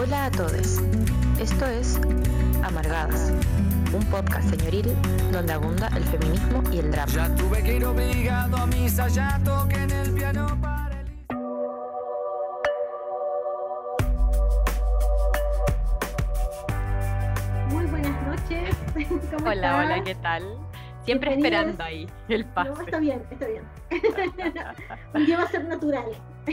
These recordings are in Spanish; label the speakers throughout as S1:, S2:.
S1: Hola a todos. Esto es Amargadas, un podcast señoril donde abunda el feminismo y el drama.
S2: Ya tuve que ir obligado a misa, ya toqué en el piano para el...
S3: Muy buenas noches. ¿Cómo
S4: Hola,
S3: estás?
S4: hola, ¿qué tal? Siempre esperando ahí el pase.
S3: No, está bien, está bien. Un día va a ser natural.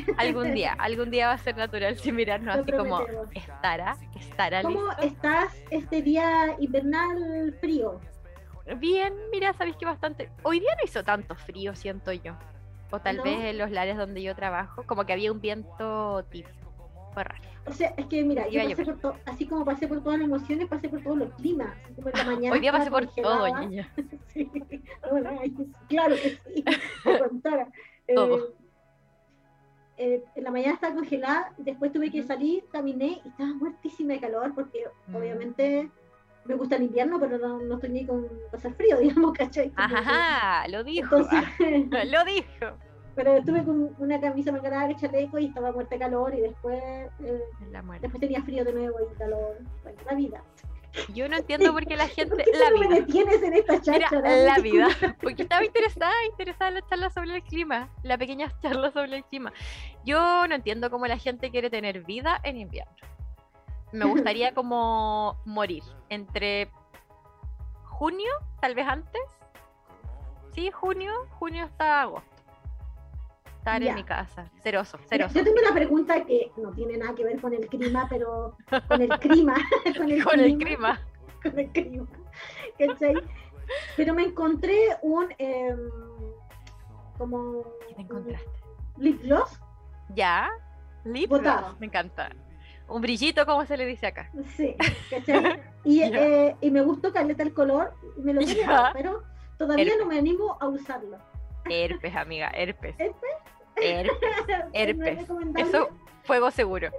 S4: Algún día, algún día va a ser natural sin mirarnos
S3: Lo
S4: así como estará, estará
S3: ¿Cómo
S4: listo.
S3: estás este día invernal frío?
S4: Bien, mira, sabéis que bastante. Hoy día no hizo tanto frío, siento yo. O tal
S3: ¿No?
S4: vez en los lares donde yo trabajo, como que había un viento tibio. Fue raro.
S3: O sea, es que mira, yo pasé por to- así como pasé por todas las emociones, pasé por todos los climas. Así como en la mañana
S4: Hoy día pasé por todo, niña.
S3: Sí. Bueno, claro que sí. Te contara. Eh,
S4: Todo.
S3: Eh, en la mañana estaba congelada, después tuve que salir, caminé y estaba muertísima de calor porque
S4: Mm.
S3: obviamente me gusta el invierno, pero no, no estoy ni con pasar frío, digamos, ¿cachai?
S4: Ajá, lo dijo.
S3: Entonces,
S4: lo dijo.
S3: pero estuve con una camisa manga larga, chaleco y estaba muerta de calor y después, eh,
S4: La
S3: después tenía frío de nuevo y calor. Bueno, la vida.
S4: Yo no entiendo por qué la gente.
S3: ¿Por qué
S4: La
S3: no me
S4: vida.
S3: detienes en esta
S4: Mira,
S3: cháchara?
S4: la vida. Porque estaba interesada, interesada en la charla sobre el clima, la pequeña charla sobre el clima. Yo no entiendo cómo la gente quiere tener vida en invierno. Me gustaría como morir entre junio, tal vez antes. Sí, junio, junio hasta agosto. Estar
S3: Ya.
S4: en mi casa, ceroso, ceroso.
S3: Yo tengo una pregunta que no tiene nada que ver con el clima, pero con el clima. con el
S4: Con el
S3: clima.
S4: clima.
S3: Con el clima. ¿cachai? Pero me encontré un. em, como.
S4: ¿Qué te encontraste?
S3: lip gloss.
S4: Ya, lip
S3: Botado.
S4: gloss, me encanta. Un brillito, como se le dice acá.
S3: Sí, ¿cachai? Y, eh, y me gustó caleta el color. Me lo tenía, pero todavía
S4: Herpes.
S3: no me animo a usarlo.
S4: Herpes, amiga, herpes.
S3: ¿Herpes?
S4: Herpes.
S3: ¿No es
S4: Herpes. Eso, fuego seguro.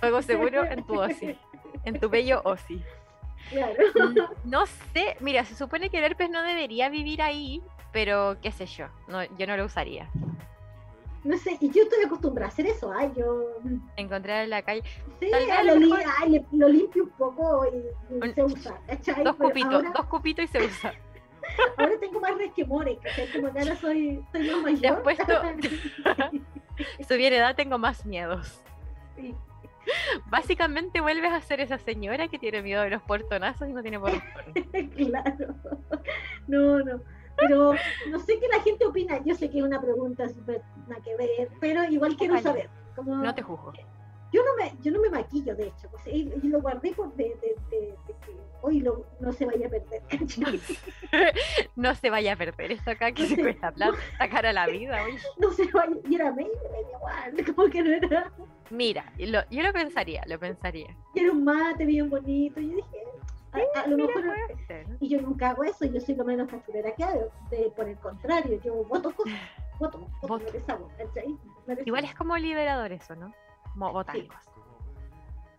S4: Fuego seguro en tu OSI. En tu bello OSI.
S3: Claro.
S4: Mm, No sé, mira, se supone que el herpes no debería vivir ahí, pero qué sé yo, no, yo no lo usaría.
S3: No sé, y yo estoy acostumbrada a hacer eso. Ay, yo.
S4: Encontrar en la calle
S3: Sí,
S4: Tal vez a
S3: lo, li- ay, le- lo limpio un poco y, y
S4: Un-
S3: se usa. ¿cachai?
S4: dos cupitos,
S3: Ahora,
S4: dos cupitos y se usa.
S3: ahora tengo más resquemores, ¿cachai? Como que ahora soy, soy más mayor.
S4: Si hubiera edad tengo más miedos.
S3: Sí.
S4: Básicamente vuelves a ser esa señora que tiene miedo de los portonazos y no tiene portón.
S3: claro. No, no. Pero no sé qué la gente opina. Yo sé que es una pregunta súper nada que ver, pero igual quiero
S4: Ojalá.
S3: saber. Como,
S4: No te juzgo.
S3: Yo, no me, yo no me maquillo, de hecho. pues, y, y lo guardé por de, de, de- de que hoy lo, no se vaya a perder.
S4: No se vaya a perder esto acá que se cuesta plata, sacar a la vida. oye.
S3: No se vaya. Y era medio, igual. Como que no era.
S4: Mira, lo- yo lo pensaría, lo pensaría.
S3: Y era un mate bien bonito. Y yo dije, a, a lo
S4: Mira,
S3: mejor. Y yo nunca hago eso, yo soy lo menos cachurera que hago. De, por el contrario, yo voto cosas. Voto, voto,
S4: Voto.
S3: me deshago,
S4: Igual es como liberador eso, ¿no? Botar
S3: Sí.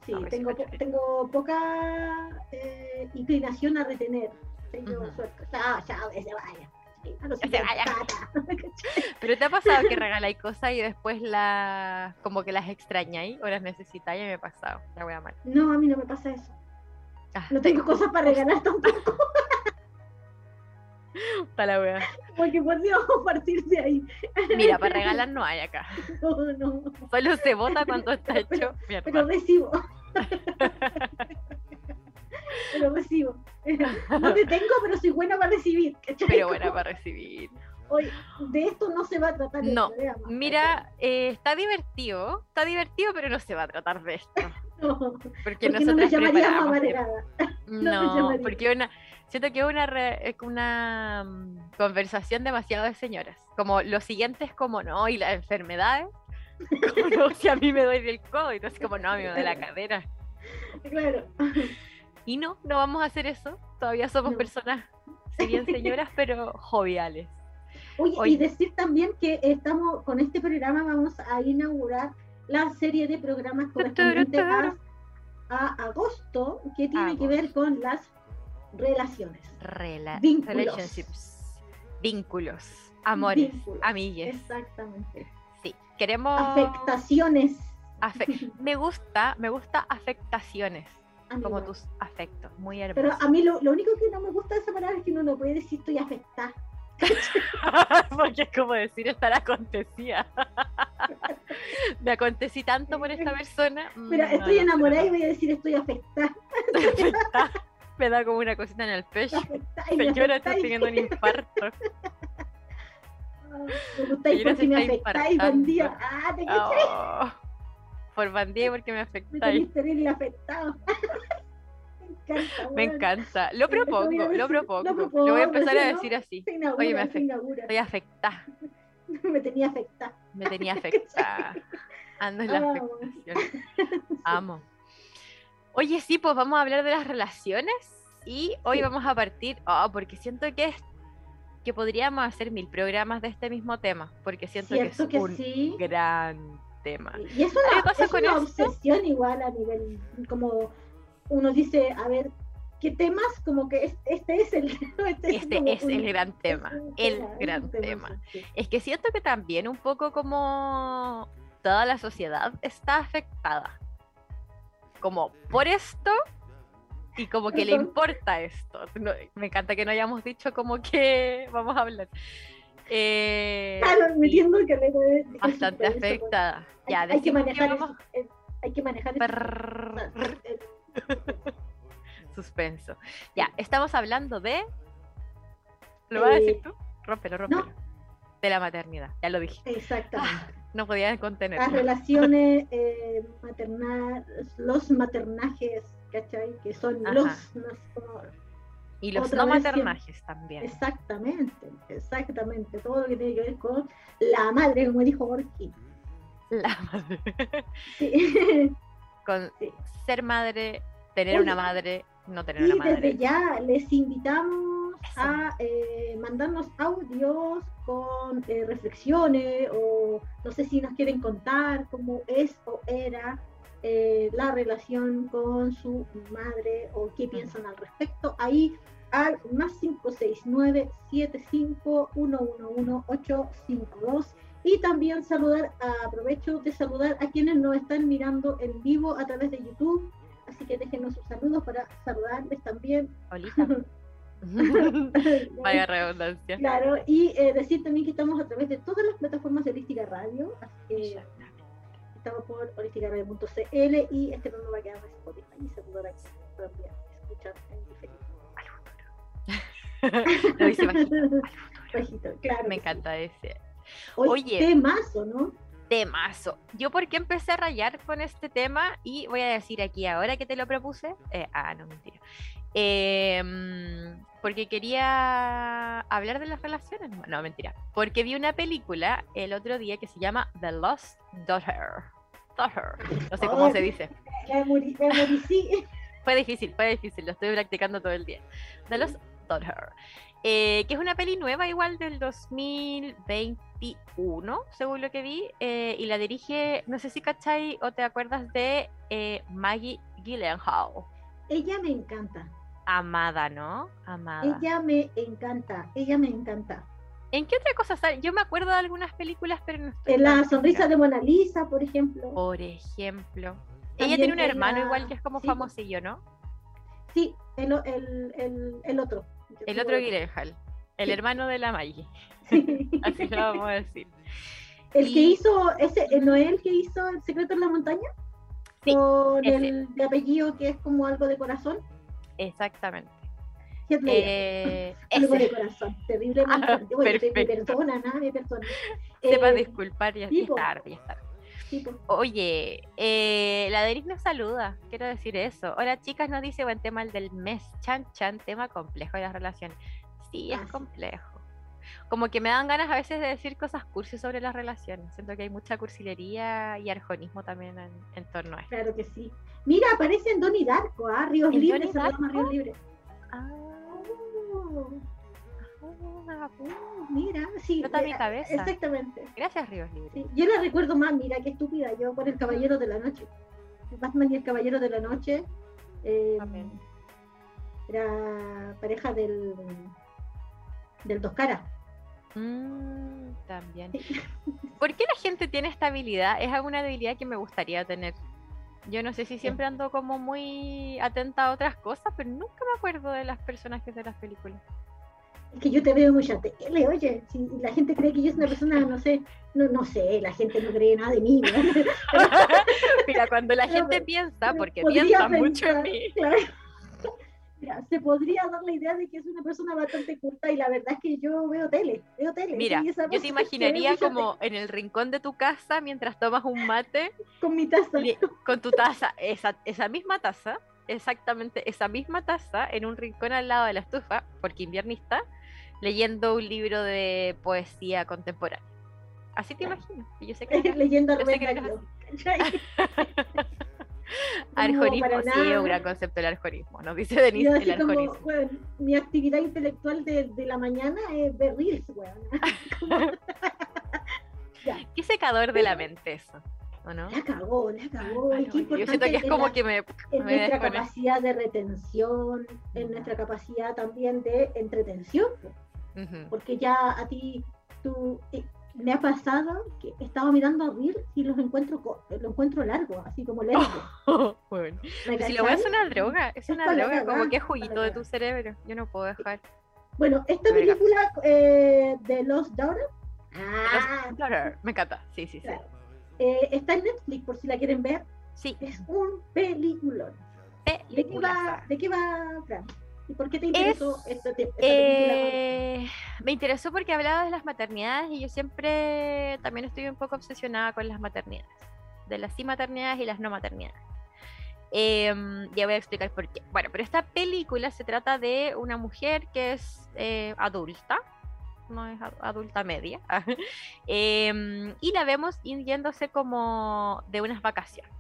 S3: Sí, tengo, po- tengo poca eh, inclinación a retener. ¿cachai? Yo
S4: Ujú.
S3: suelto, chao, chao, que se vaya. A los
S4: se vaya.
S3: 50, ¿cachai?
S4: Pero te ha pasado que regaláis cosas y después las como que las extrañáis o las necesitáis y me ha pasado. La wea mal.
S3: No, a mí no me pasa eso.
S4: Ah,
S3: No
S4: te-
S3: tengo cosas para regalar tampoco,
S4: Está la wea.
S3: porque podríamos partir de ahí.
S4: Mira, para regalar no hay acá.
S3: No, no.
S4: Solo se vota cuando está hecho
S3: Pero
S4: mierda.
S3: recibo. pero recibo. No te tengo, pero soy buena para recibir. ¿cachai?
S4: Pero
S3: Como,
S4: para recibir.
S3: Oye, de esto no se va a tratar
S4: No,
S3: programa,
S4: Mira, eh, está divertido. Está divertido, pero no se va a tratar de esto.
S3: No,
S4: Porque,
S3: porque no nos llamaríamos
S4: No, porque una, siento que es una, re- una mm, conversación demasiado de señoras. Como lo siguiente es como no, y las enfermedades. Como no, si a mí me duele el codo, así como no, a mí me duele la cadera.
S3: Claro.
S4: Y no, no vamos a hacer eso. Todavía somos
S3: No.
S4: personas, si bien señoras, pero joviales.
S3: Oye,
S4: Oye.
S3: y decir también que estamos con este programa vamos a inaugurar la serie de programas correspondientes a, a agosto que tiene que ver con las relaciones.
S4: Rela-
S3: Vínculos.
S4: relationships. Vínculos. Amores.
S3: Vínculos.
S4: Amigues.
S3: Exactamente.
S4: Sí. Queremos.
S3: Afectaciones
S4: Afe- me gusta, me gusta afectaciones, como
S3: igual.
S4: tus afectos, muy
S3: Pero
S4: hermosos.
S3: a mí lo, lo único que no me gusta de esa palabra es que uno no puede decir estoy afectada.
S4: Porque es como decir estar acontecida. me acontecí tanto por esta persona. mm,
S3: Pero
S4: no,
S3: estoy
S4: no,
S3: enamorada y
S4: pero
S3: voy a decir estoy afectada.
S4: estoy afectada. Me da como una cosita en el pecho.
S3: me
S4: Señora,
S3: afectáis.
S4: teniendo un infarto.
S3: Me gustáis porque me afectáis, día. Ah, te caché.
S4: Oh, por bandía porque me
S3: Me
S4: afectáis.
S3: terrible afectado. me encanta.
S4: Me encanta. Lo propongo, lo propongo.
S3: lo
S4: voy a empezar a decir así.
S3: Inaugura,
S4: Oye, me afecta. Estoy afectada.
S3: me tenía afectada.
S4: Me tenía afectada. Ando en la afectación. Amo. Oye, sí, pues vamos a hablar de las relaciones y hoy
S3: Sí.
S4: vamos a partir, oh, porque siento que es que podríamos hacer mil programas de este mismo tema, porque siento que es
S3: que,
S4: un
S3: sí.
S4: gran tema.
S3: Y es
S4: ¿Qué
S3: una,
S4: pasa
S3: es
S4: con
S3: una obsesión igual a nivel, como uno dice, a ver, ¿qué temas? Como que es- este es el este,
S4: Este es el
S3: un-
S4: gran tema, el gran tema.
S3: sí.
S4: Es que siento que también un poco como toda la sociedad está afectada. Como por esto y como que le importa esto. No, me encanta que no hayamos dicho como que vamos a hablar. Eh,
S3: Claro,
S4: y
S3: metiendo que
S4: bastante afectada.
S3: Hay,
S4: Ya,
S3: hay que manejar
S4: vamos-
S3: eso, eh, hay que manejar Eh,
S4: suspenso. Ya, estamos hablando de. ¿Lo vas a decir
S3: Eh,
S4: tú? Rómpelo, rómpelo. De la maternidad, ya lo dije.
S3: Exactamente.
S4: No podía
S3: Las
S4: contenerlo.
S3: relaciones eh, maternales, los maternajes, ¿cachai? Que son
S4: Ajá.
S3: los, los- como-
S4: Y los no maternajes también.
S3: Exactamente, exactamente. Todo lo que tiene que ver con la madre, como dijo Gorky.
S4: La madre.
S3: Sí.
S4: Con
S3: Sí.
S4: ser madre, tener
S3: Oye,
S4: una madre, no tener
S3: Y
S4: una
S3: desde
S4: madre.
S3: ya les invitamos. A eh, mandarnos audios con eh, reflexiones o no sé si nos quieren contar cómo es o era eh, la relación con su madre o qué piensan al respecto. Ahí al más 569 75 111 852 y también saludar, aprovecho de saludar a quienes nos están mirando en vivo a través de YouTube. Así que déjenos sus saludos para saludarles también.
S4: Olita. Vaya redundancia.
S3: Claro, y eh, decir también que estamos a través de todas las plataformas de Holística Radio. Así que estamos por holísticaradio.cl y este programa va a quedar en Spotify y quienes también escuchan en.
S4: Lo dice bajito.
S3: Bajito, claro.
S4: Me encanta ese
S3: Oye,
S4: Oye.
S3: temazo, ¿no?
S4: temazo. Yo porque empecé a rayar con este tema y voy a decir aquí ahora que te lo propuse. eh, ah, no, mentira. Eh, mm, porque quería hablar de las relaciones. No, mentira. Porque vi una película el otro día que se llama The Lost Daughter. Daughter. No sé cómo se dice.
S3: La la.
S4: Fue difícil, fue difícil, lo estoy practicando todo el día. The Lost Daughter. eh, que es una peli nueva igual del 2021, según lo que vi, eh, y la dirige, no sé si cachai o te acuerdas de eh, Maggie Gyllenhaal.
S3: Ella me encanta.
S4: Amada, ¿no? Amada.
S3: Ella me encanta. Ella me encanta.
S4: ¿En qué otra cosa sale? Yo me acuerdo de algunas películas, pero no estoy
S3: En la sonrisa de Mona Lisa, por ejemplo.
S4: Por ejemplo. ella tiene un hermano igual que es como
S3: sí,
S4: famosillo, ¿no?
S3: Sí, el, el, el, el otro. Yo
S4: El otro Gyllenhaal. El
S3: Sí.
S4: hermano de la Maggie.
S3: Sí.
S4: Así lo vamos a decir.
S3: El que hizo, ese, ¿no es el que hizo El secreto en la montaña?
S4: Sí,
S3: Con
S4: ese.
S3: el de apellido que es como algo de corazón.
S4: Exactamente. Eh,
S3: algo de
S4: ese.
S3: corazón. Terriblemente.
S4: Ah,
S3: me- perdona, nada, me perdona.
S4: Sepa
S3: Eh,
S4: disculpar, ya,
S3: sí,
S4: ya es
S3: po.
S4: tarde, ya es tarde.
S3: sí,
S4: Oye, eh, la Deris nos saluda, quiero decir eso. Hola chicas, nos dice buen tema el del mes. Chan, chan, tema complejo de las relaciones. Sí, es
S3: Ah,
S4: complejo. Como que me dan ganas a veces de decir cosas cursi sobre las relaciones. Siento que hay mucha cursilería y arjonismo también en, en torno a esto.
S3: Claro que sí. Mira, aparece en Donnie Darko, ¿ah? Ríos
S4: ¿En
S3: Libres, se llama? Ríos Libres.
S4: Ah,
S3: Oh,
S4: ah,
S3: oh, mira, sí.
S4: Explota mi
S3: eh,
S4: cabeza.
S3: Exactamente.
S4: gracias, Ríos Libres.
S3: Sí, Yo la recuerdo más, mira qué estúpida, yo por el Caballero de la Noche. Batman y el Caballero de la Noche. eh,
S4: Amén.
S3: era pareja del del Dos Caras.
S4: Mm, también. ¿Por qué la gente tiene esta habilidad? Es alguna habilidad que me gustaría tener. Yo no sé si siempre ando como muy atenta a otras cosas, pero nunca me acuerdo de las personajes de las películas.
S3: Es que yo te veo mucha tele, oye, si la gente cree que yo soy una persona, no sé, no, no sé, la gente no cree nada de mí.
S4: Mira, cuando la gente piensa, porque piensa mucho en mí.
S3: Claro se podría dar la idea de que es una persona bastante culta y la verdad es que yo veo tele, veo tele.
S4: Mira, yo te imaginaría como en el rincón de tu casa mientras tomas un mate.
S3: con mi taza.
S4: Con tu taza, esa, esa misma taza, exactamente esa misma taza en un rincón al lado de la estufa, porque inviernista, leyendo un libro de poesía contemporánea. Así te imagino. Yo sé que
S3: leyendo
S4: Arjonismo, sí, es un gran concepto el arjonismo, nos dice Denise el arjonismo.
S3: mi actividad intelectual de, de, la mañana es ver reels, weón.
S4: Qué secador de la mente eso, ¿o no?
S3: La cagó, la cagó.
S4: Yo siento que es como que me...
S3: En nuestra capacidad de retención, en nuestra capacidad también de entretención, porque ya a ti, tú, eh, me ha pasado que he estado mirando a Reels y los encuentro lo encuentro largo, así como lento.
S4: bueno. Si lo ves es una droga, es, una droga, como que es juguito de tu cerebro. Yo no puedo dejar.
S3: Bueno, esta película eh, de Lost Daughter.
S4: Ah, Daughter, me encanta, sí, sí, sí.
S3: Eh, está en Netflix por si la quieren ver.
S4: Sí.
S3: Es un peliculón. ¿De qué va, de qué va Fran? ¿Y por qué te interesó esta,
S4: eh, Me interesó porque hablaba de las maternidades y yo siempre también estoy un poco obsesionada con las maternidades, de las sí maternidades y las no maternidades. Em, ya voy a explicar por qué. Bueno, pero esta película se trata de una mujer que es eh, adulta, no es adulta media, em, y la vemos yéndose como de unas vacaciones.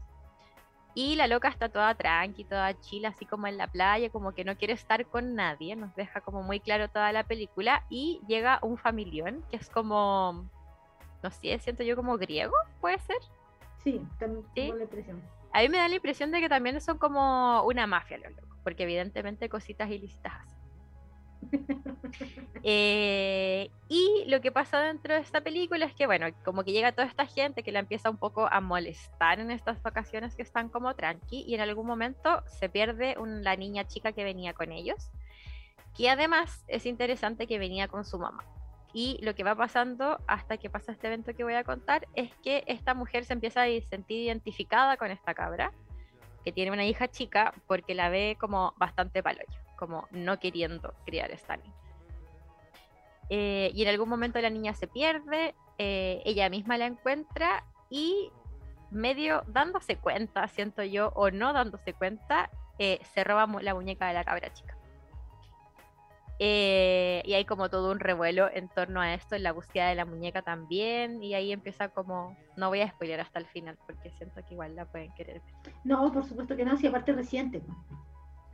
S4: Y la loca está toda tranqui, toda chila, así como en la playa, como que no quiere estar con nadie, nos deja como muy claro toda la película. Y llega un familión, que es como, no sé, siento yo como griego, ¿puede ser?
S3: Sí, también tengo la impresión.
S4: A mí me da la impresión de que también son como una mafia los locos, porque evidentemente cositas ilícitas Eh, y lo que pasa dentro de esta película es que, bueno, como que llega toda esta gente que la empieza un poco a molestar en estas vacaciones que están como tranqui y en algún momento se pierde la niña chica que venía con ellos, que además es interesante que venía con su mamá. Y lo que va pasando hasta que pasa este evento que voy a contar es que esta mujer se empieza a sentir identificada con esta cabra, que tiene una hija chica, porque la ve como bastante paloyo como no queriendo criar esta niña. Eh, y en algún momento la niña se pierde, eh, ella misma la encuentra y medio dándose cuenta, siento yo, o no dándose cuenta, eh, se roba la muñeca de la cabra chica. y hay como todo un revuelo en torno a esto, en la búsqueda de la muñeca también, y ahí empieza como, no voy a spoiler hasta el final, porque siento que igual la pueden querer
S3: No, por supuesto que no, si aparte reciente.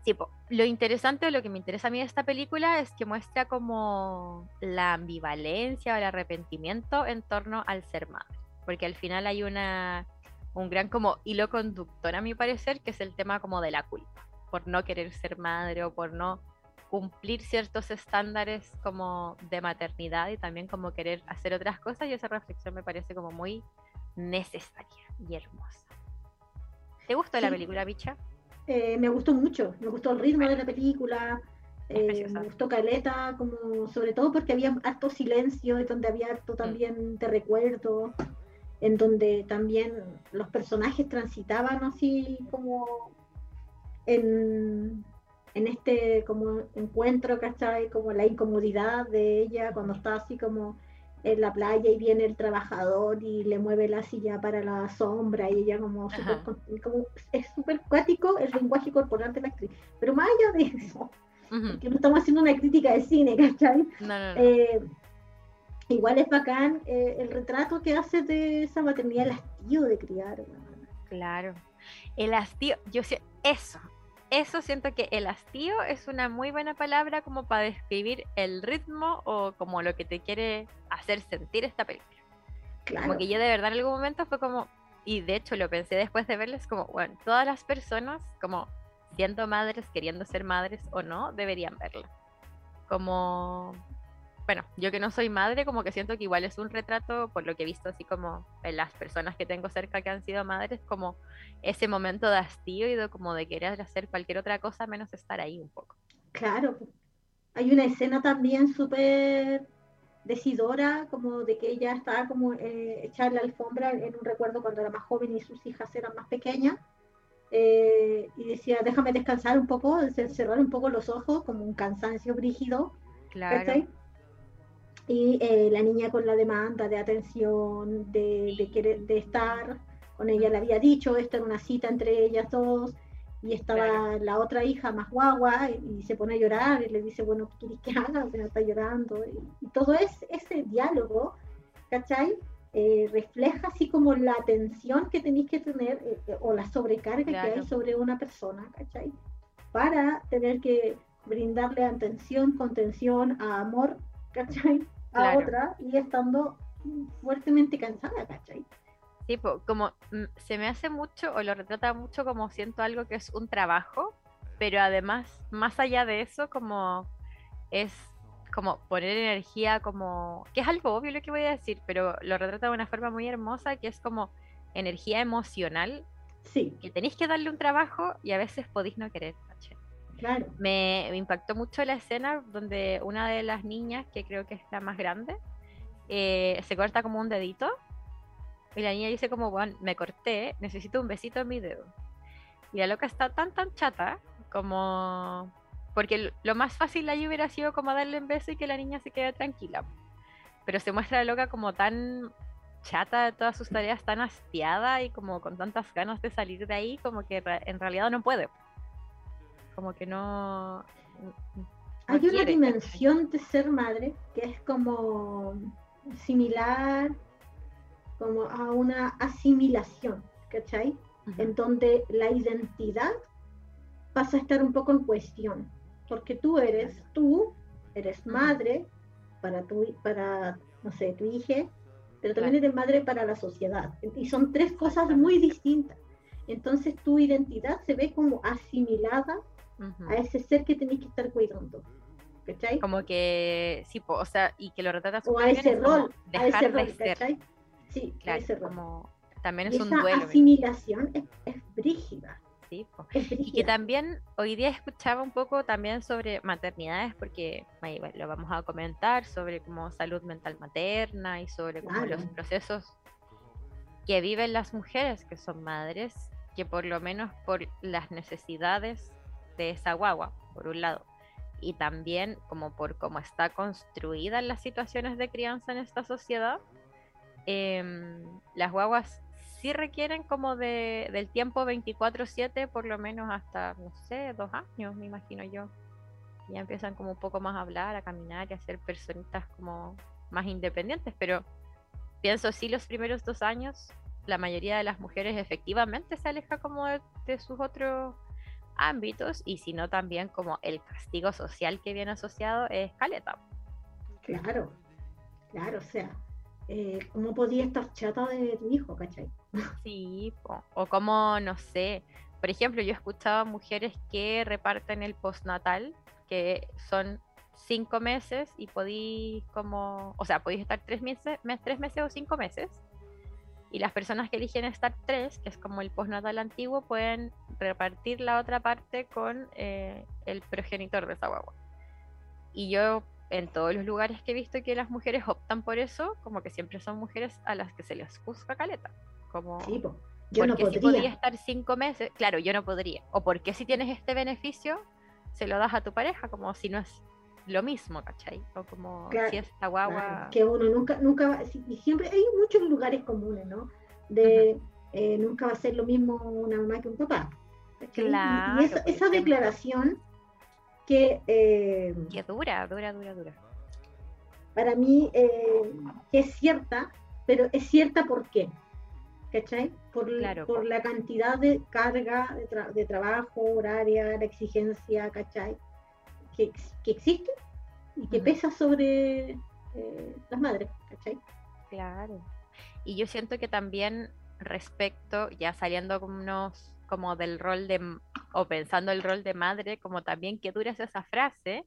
S4: Sí, lo interesante o lo que me interesa a mí de esta película es que muestra como la ambivalencia o el arrepentimiento en torno al ser madre. Porque al final hay una un gran como hilo conductor a mi parecer, que es el tema como de la culpa, por no querer ser madre o por no cumplir ciertos estándares como de maternidad y también como querer hacer otras cosas y esa reflexión me parece como muy necesaria y hermosa. ¿Te gustó la película, Bicha?
S3: Eh, me gustó mucho, me gustó el ritmo de la película, eh, me gustó Caleta, como sobre todo porque había harto silencio, y donde había harto mm. también de recuerdo, en donde también los personajes transitaban así como en, en este como encuentro, ¿cachai? Como la incomodidad de ella cuando está así como en la playa y viene el trabajador y le mueve la silla para la sombra y ella como, como es súper cuático el lenguaje corporal de la actriz. Pero más allá de eso, que no estamos haciendo una crítica de cine, ¿cachai? Eh, igual es bacán eh, el retrato que hace de esa maternidad, el hastío de criar.
S4: Claro, el hastío, yo sé, eso, eso siento que el hastío es una muy buena palabra como para describir el ritmo o como lo que te quiere hacer sentir esta película. Como que yo de verdad en algún momento fue como, y de hecho lo pensé después de verles como, bueno, todas las personas como siendo madres, queriendo ser madres o no, deberían verla. Como bueno, yo que no soy madre, como que siento que igual es un retrato, por lo que he visto así como en las personas que tengo cerca que han sido madres, como ese momento de hastío y de como de querer hacer cualquier otra cosa menos estar ahí un poco.
S3: Claro, hay una escena también súper decidora, como de que ella estaba como eh, echar la alfombra en un recuerdo cuando era más joven y sus hijas eran más pequeñas. Eh, y decía, déjame descansar un poco, cerrar un poco los ojos, como un cansancio brígido.
S4: Claro.
S3: Y eh, la niña con la demanda de atención, de, de, querer, de estar con ella, le había dicho, esto era una cita entre ellas dos, y estaba la otra hija más guagua y, se pone a llorar y le dice, bueno, ¿qué quieres que haga? O sea, está llorando. Y, todo es, ese diálogo, ¿cachai? Eh, refleja así como la atención que tenéis que tener eh, eh, o la sobrecarga que hay sobre una persona, ¿cachai? Para tener que brindarle atención, contención, a amor, ¿cachai? A otra y estando fuertemente cansada, ¿cachai?
S4: como mm, se me hace mucho o lo retrata mucho como siento algo que es un trabajo, pero además, más allá de eso, como es como poner energía como, que es algo obvio lo que voy a decir, pero lo retrata de una forma muy hermosa, que es como energía emocional,
S3: sí.
S4: que tenéis que darle un trabajo y a veces podéis no querer. Me, impactó mucho la escena donde una de las niñas, que creo que es la más grande, eh, se corta como un dedito y la niña dice como, bueno, me corté, necesito un besito en mi dedo. Y la loca está tan, tan chata como... Porque lo más fácil ahí hubiera sido como darle un beso y que la niña se quede tranquila. Pero se muestra la loca como tan chata de todas sus tareas, tan hastiada y como con tantas ganas de salir de ahí, como que en realidad no puede. Como que no...
S3: Hay una dimensión de ser madre que es como similar como a una asimilación, ¿cachai? En donde la identidad pasa a estar un poco en cuestión, porque tú eres tú, eres madre para tu, para, no sé, tu hija, pero también eres madre para la sociedad. Y son tres cosas muy distintas. Entonces tu identidad se ve como asimilada a ese ser que tenés que estar cuidando. ¿Cachai?
S4: Como que, sí, o sea, y que lo retratas
S3: o a ese rol, a ese rol, ¿cachai?
S4: Sí, claro, como también es
S3: y
S4: un
S3: esa
S4: duelo.
S3: asimilación es, es brígida.
S4: Sí, y que también hoy día escuchaba un poco también sobre maternidades, porque lo vamos a comentar sobre como salud mental materna y sobre como los procesos que viven las mujeres que son madres, que por lo menos por las necesidades de esa guagua, por un lado, y también como por cómo está construida las situaciones de crianza en esta sociedad, Em, las guaguas sí requieren como de, del tiempo 24/7, por lo menos hasta, no sé, dos años, me imagino yo. Ya empiezan como un poco más a hablar, a caminar y a ser personitas como más independientes, pero pienso sí los primeros dos años, la mayoría de las mujeres efectivamente se aleja como de, de sus otros ámbitos y si no también como el castigo social que viene asociado es caleta.
S3: Claro, claro, o sea, eh, cómo podía estar chata de tu hijo, ¿cachai?
S4: Sí, o como, no sé, por ejemplo, yo he escuchado mujeres que reparten el postnatal, que son cinco meses y podéis como, o sea, podéis estar tres meses, tres meses o cinco meses. Y las personas que eligen estar tres, que es como el postnatal antiguo, pueden repartir la otra parte con eh, el progenitor de esa guagua. Y yo en todos los lugares que he visto que las mujeres optan por eso, como que siempre son mujeres a las que se les juzga caleta. Como,
S3: yo no
S4: podría. si estar cinco meses, claro, yo no podría. O porque si tienes este beneficio, se lo das a tu pareja, como si no es lo mismo, ¿cachai? O como si esta guagua.
S3: que uno nunca, nunca, y siempre hay muchos lugares comunes, ¿no? De eh, nunca va a ser lo mismo una mamá que un papá.
S4: Claro,
S3: y esa declaración que... Eh,
S4: que dura, dura, dura, dura.
S3: Para mí eh, es cierta, pero es cierta ¿por qué? ¿Cachai? Por, por la cantidad de carga de, trabajo, horaria, la exigencia, ¿cachai? Que, que existe y que pesa sobre eh, las madres, ¿cachai?
S4: Claro. Y yo siento que también respecto, ya saliendo con unos como del rol de, o pensando el rol de madre, como también que dura esa frase,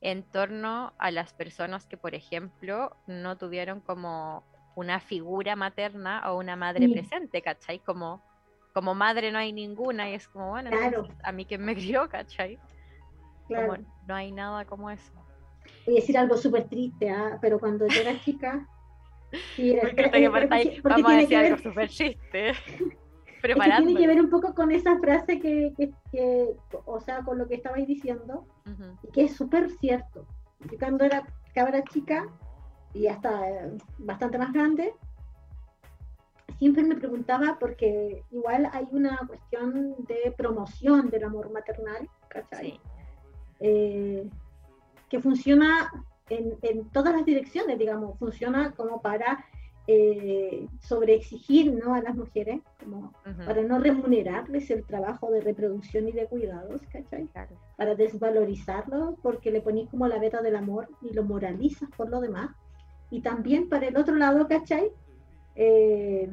S4: en torno a las personas que, por ejemplo, no tuvieron como una figura materna o una madre presente, ¿cachai? Como, como madre no hay ninguna y es como, bueno, a mí que me crió, ¿cachai? Como no hay nada como eso.
S3: Voy a decir algo súper triste, ¿ah? pero cuando yo era chica...
S4: Sí, porque, que, vamos a decir algo súper triste.
S3: Preparando. tiene que ver un poco con esa frase que, que, o sea, con lo que estabais diciendo, y que es súper cierto. Yo cuando era cabra chica, y hasta eh, bastante más grande, siempre me preguntaba, porque igual hay una cuestión de promoción del amor maternal, ¿cachai? Eh, que funciona en, en, todas las direcciones, digamos, funciona como para eh, sobreexigir ¿no? a las mujeres, como para no remunerarles el trabajo de reproducción y de cuidados, ¿cachai? Para desvalorizarlo porque le ponís como la beta del amor y lo moralizas por lo demás. Y también para el otro lado, ¿cachai? Eh,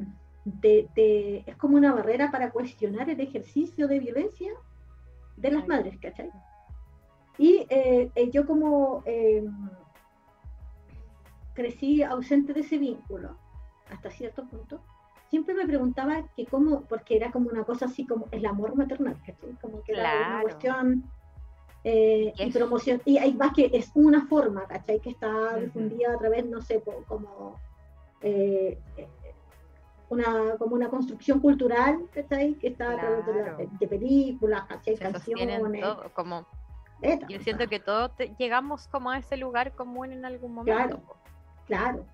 S3: es como una barrera para cuestionar el ejercicio de violencia de las madres, ¿cachai? Y eh, eh, yo como crecí ausente de ese vínculo, hasta cierto punto, siempre me preguntaba que cómo, porque era como una cosa así como el amor maternal, ¿cachai? Como que era una cuestión eh, y promoción, y hay más que es una forma, ¿cachai? Que está difundida a través, no sé, como eh, una, como una construcción cultural, ¿cachai? Que está a través de, películas, ¿cachai? Canciones.
S4: como... yo siento que todos llegamos como a ese lugar común en algún momento.
S3: Claro, claro.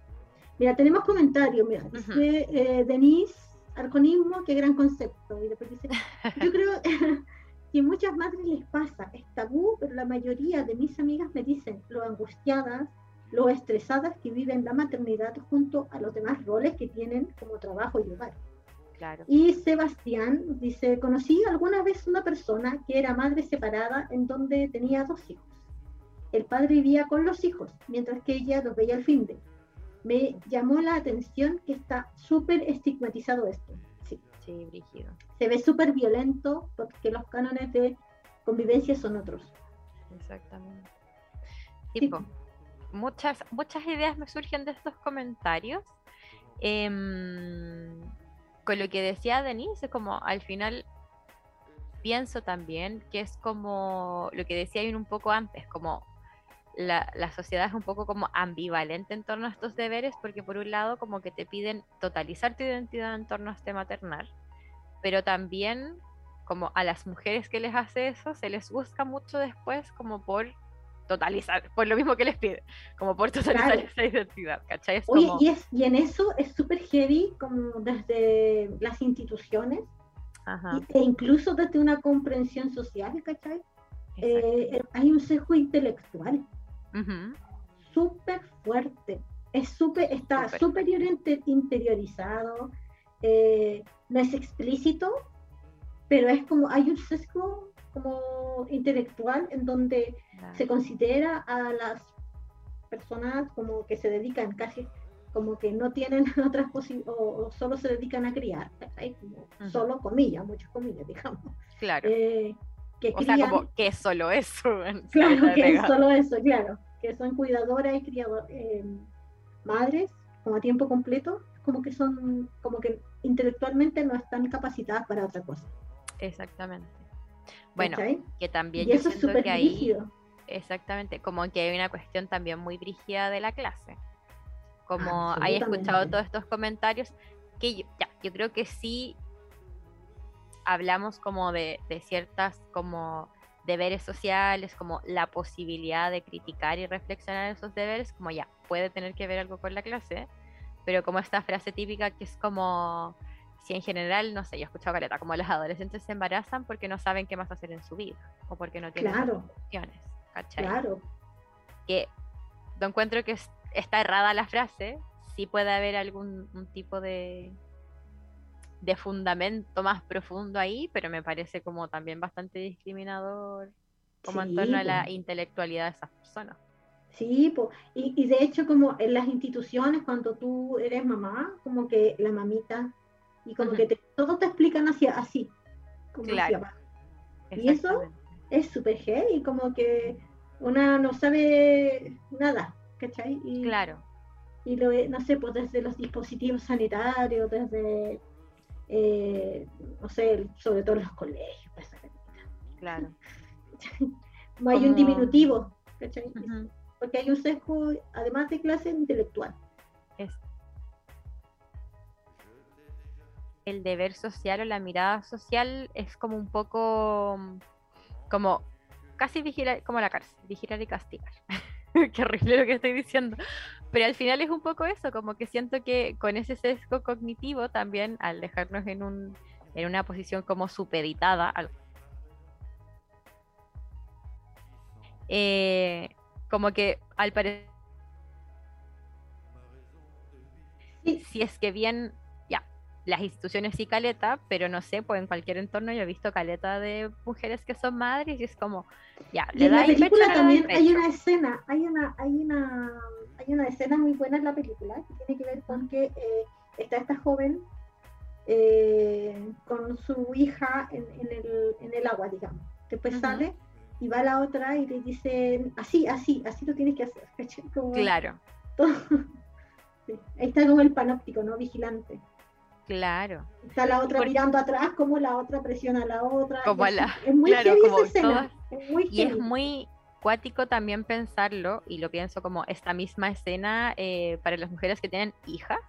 S3: Mira, tenemos comentarios, mira, dice eh, Denise Arconismo, qué gran concepto. Y después dice, yo creo que muchas madres les pasa, es tabú, pero la mayoría de mis amigas me dicen lo angustiadas, lo estresadas que viven la maternidad junto a los demás roles que tienen como trabajo y hogar.
S4: Claro.
S3: Y Sebastián dice, conocí alguna vez una persona que era madre separada en donde tenía dos hijos. El padre vivía con los hijos, mientras que ella los veía al fin de me llamó la atención que está súper estigmatizado esto. Sí,
S4: sí brígido.
S3: Se ve súper violento porque los cánones de convivencia son otros.
S4: Exactamente. Tipo, muchas, muchas ideas me surgen de estos comentarios. Em, con lo que decía Denise, es como al final pienso también que es como lo que decía un poco antes, como la, la, sociedad es un poco como ambivalente en torno a estos deberes, porque por un lado como que te piden totalizar tu identidad en torno a este maternal, pero también como a las mujeres que les hace eso, se les busca mucho después como por totalizar, por lo mismo que les pide, como por totalizar esa identidad, ¿cachai?
S3: Oye, y, es, y en eso es súper heavy, como desde las instituciones, e incluso desde una comprensión social, ¿cachai? Eh, hay un sesgo intelectual súper fuerte. Es súper, está súper interiorizado, eh, no es explícito, pero es como, hay un sesgo como intelectual en donde se considera a las personas como que se dedican casi como que no tienen otras posibilidades o, solo se dedican a criar, solo comillas, muchas comillas, digamos.
S4: Claro.
S3: Eh,
S4: que o sea, como que es solo eso.
S3: Claro, que es solo eso, claro que son cuidadoras y criadoras, eh, madres, como a tiempo completo, como que son, como que intelectualmente no están capacitadas para otra cosa.
S4: Exactamente. Bueno, que también yo siento que ahí, exactamente, como que hay una cuestión también muy brígida de la clase. Como hay escuchado todos estos comentarios, que yo, ya, yo creo que sí hablamos como de, de ciertas como deberes sociales, como la posibilidad de criticar y reflexionar esos deberes, como ya, puede tener que ver algo con la clase, pero como esta frase típica que es como, si en general, no sé, yo he escuchado caleta, como los adolescentes se embarazan porque no saben qué más hacer en su vida, o porque no tienen
S3: claro.
S4: opciones,
S3: Claro.
S4: Que no encuentro que está errada la frase, sí puede haber algún tipo de, de fundamento más profundo ahí, pero me parece como también bastante discriminador como en torno a la intelectualidad de esas personas.
S3: Sí, y, de hecho como en las instituciones, cuando tú eres mamá, como que la mamita, y como que te, todo te explican hacia así, como
S4: claro.
S3: Y eso es súper y como que una no sabe nada, ¿cachai? Y,
S4: claro.
S3: Y lo, no sé, pues desde los dispositivos sanitarios, desde, eh, no sé, sobre todo los colegios. Pues,
S4: claro.
S3: no hay un diminutivo, ¿cachai? Porque hay un sesgo, además de clase intelectual. Es
S4: el deber social o la mirada social es como un poco como casi vigilar, como la cárcel, vigilar y castigar. Qué horrible lo que estoy diciendo. Pero al final es un poco eso, como que siento que con ese sesgo cognitivo también, al dejarnos en, un, en una posición como supeditada, eh, como que al parecer, si es que bien las instituciones sí caleta, pero no sé, pues en cualquier entorno yo he visto caleta de mujeres que son madres y es como, ya,
S3: le da la película también hay una escena, hay una, hay una, hay una escena muy buena en la película que tiene que ver con que eh, está esta joven eh, con su hija en, el, en, el, agua, digamos. Después sale y va la otra y le dice, así, así, así lo tienes que hacer.
S4: claro.
S3: Ahí está como el panóptico, ¿no? Vigilante.
S4: Claro.
S3: Está la otra mirando atrás, como la otra presiona a la otra.
S4: Como la, es muy claro, y es muy cuático también pensarlo, y lo pienso como esta misma escena eh, para las mujeres que tienen hijas,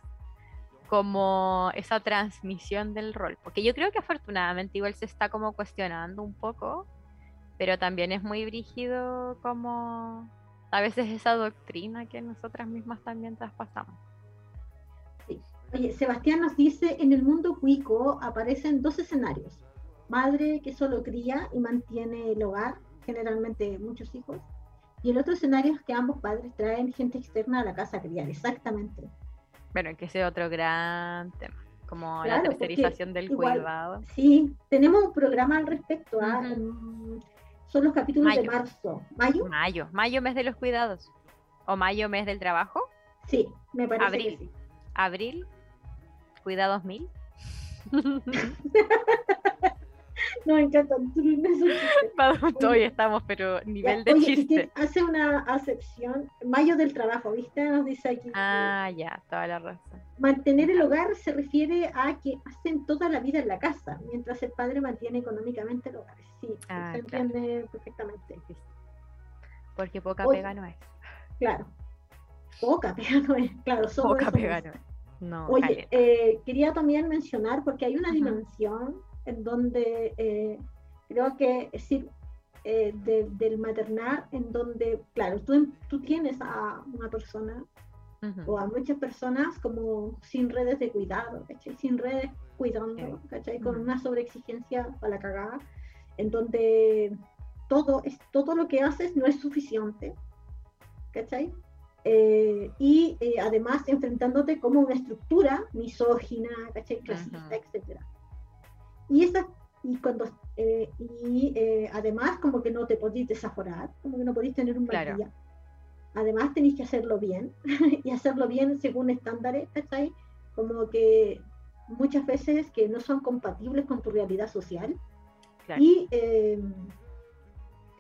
S4: como esa transmisión del rol. Porque yo creo que afortunadamente igual se está como cuestionando un poco, pero también es muy brígido como a veces esa doctrina que nosotras mismas también traspasamos.
S3: Oye, Sebastián nos dice, en el mundo cuico aparecen dos escenarios. Madre que solo cría y mantiene el hogar, generalmente muchos hijos. Y el otro escenario es que ambos padres traen gente externa a la casa a criar, exactamente.
S4: Bueno, que ese otro gran tema, como la tercerización del cuidado.
S3: Sí, tenemos un programa al respecto. ¿ah? Son los capítulos de marzo. ¿Mayo?
S4: Mayo, mayo mes de los cuidados. ¿O mayo mes del trabajo?
S3: Sí, me parece.
S4: Abril.
S3: Que sí.
S4: Abril, Cuidados mil.
S3: no, me encanta.
S4: Hoy estamos, pero nivel de chiste.
S3: Hace una acepción. Mayo del trabajo, ¿viste? Nos dice aquí.
S4: Ah, ya, toda la razón.
S3: Mantener el hogar se refiere a que hacen toda la vida en la casa, mientras el padre mantiene económicamente el hogar. Sí, ah, se entiende perfectamente.
S4: Porque poca pega no es.
S3: Claro. Poca pega no es. Claro,
S4: Poca pega no es.
S3: Oye, eh, quería también mencionar, porque hay una dimensión en donde eh, creo que es decir, eh, del maternar, en donde, claro, tú, tú tienes a una persona o a muchas personas como sin redes de cuidado, Sin redes cuidando, Con una sobreexigencia para la cagada, en donde todo, es, todo lo que haces no es suficiente, ¿cachai? Eh, y eh, además enfrentándote como una estructura misógina, ¿cachai? clasista, etc. Y, esa, y, cuando, eh, y además como que no te podís desaforar, como que no podís tener un mal día. Además tenéis que hacerlo bien y hacerlo bien según estándares, ¿cachai? Como que muchas veces que no son compatibles con tu realidad social. Y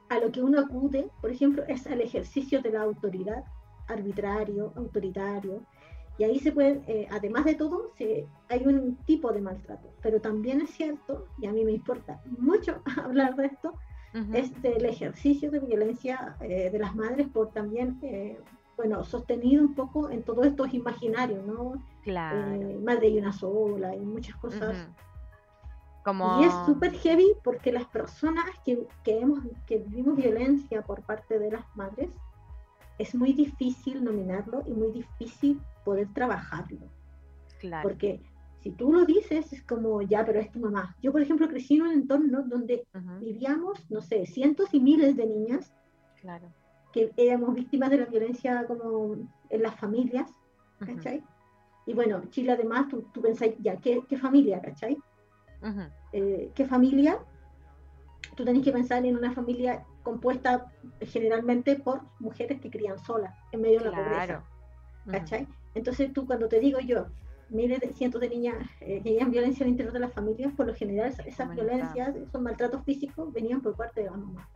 S3: a lo que uno acude, por ejemplo, es al ejercicio de la autoridad arbitrario, autoritario. Y ahí se puede, eh, además de todo, se, hay un tipo de maltrato. Pero también es cierto, y a mí me importa mucho hablar de esto, es del ejercicio de violencia eh, de las madres por también, eh, bueno, sostenido un poco en todos estos imaginarios, ¿no?
S4: Claro.
S3: madre y una sola y muchas cosas. Como... Y es súper heavy porque las personas que, que, hemos, que vivimos violencia por parte de las madres, es muy difícil nominarlo y muy difícil poder trabajarlo.
S4: Claro.
S3: Porque si tú lo dices, es como, ya, pero es tu mamá. Yo, por ejemplo, crecí en un entorno donde vivíamos, no sé, cientos y miles de niñas
S4: claro.
S3: que éramos víctimas de la violencia como en las familias, ¿cachai? Y bueno, Chile además, tú, tú pensás, ya, ¿qué, qué familia, ¿cachai? Eh, ¿Qué familia? Tú tenés que pensar en una familia compuesta generalmente por mujeres que crían solas en medio de la pobreza. ¿Cachai? Entonces tú cuando te digo yo, miles de cientos de niñas eh, que vivían violencia al interior de las familias, por lo general esas, violencias, esos maltratos físicos venían por parte de la mamá.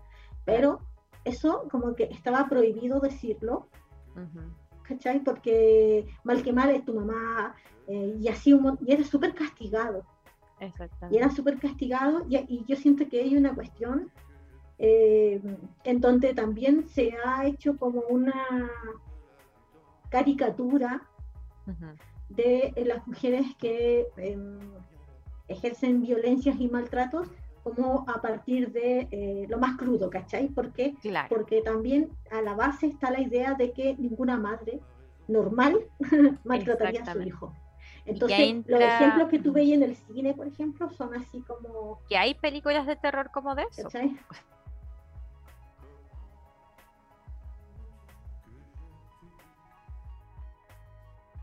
S3: Pero eso como que estaba prohibido decirlo, ¿cachai? Porque mal que mal es tu mamá, eh, y así y era súper castigado. Y era súper castigado, y, yo siento que hay una cuestión eh, en donde también se ha hecho como una caricatura de las mujeres que em, ejercen violencias y maltratos como a partir de eh, lo más crudo, ¿cachai? Porque, porque también a la base está la idea de que ninguna madre normal maltrataría a su hijo. Entonces, los ejemplos que tú veis en el cine, por ejemplo, son así como...
S4: Que hay películas de terror como de eso. ¿cachai?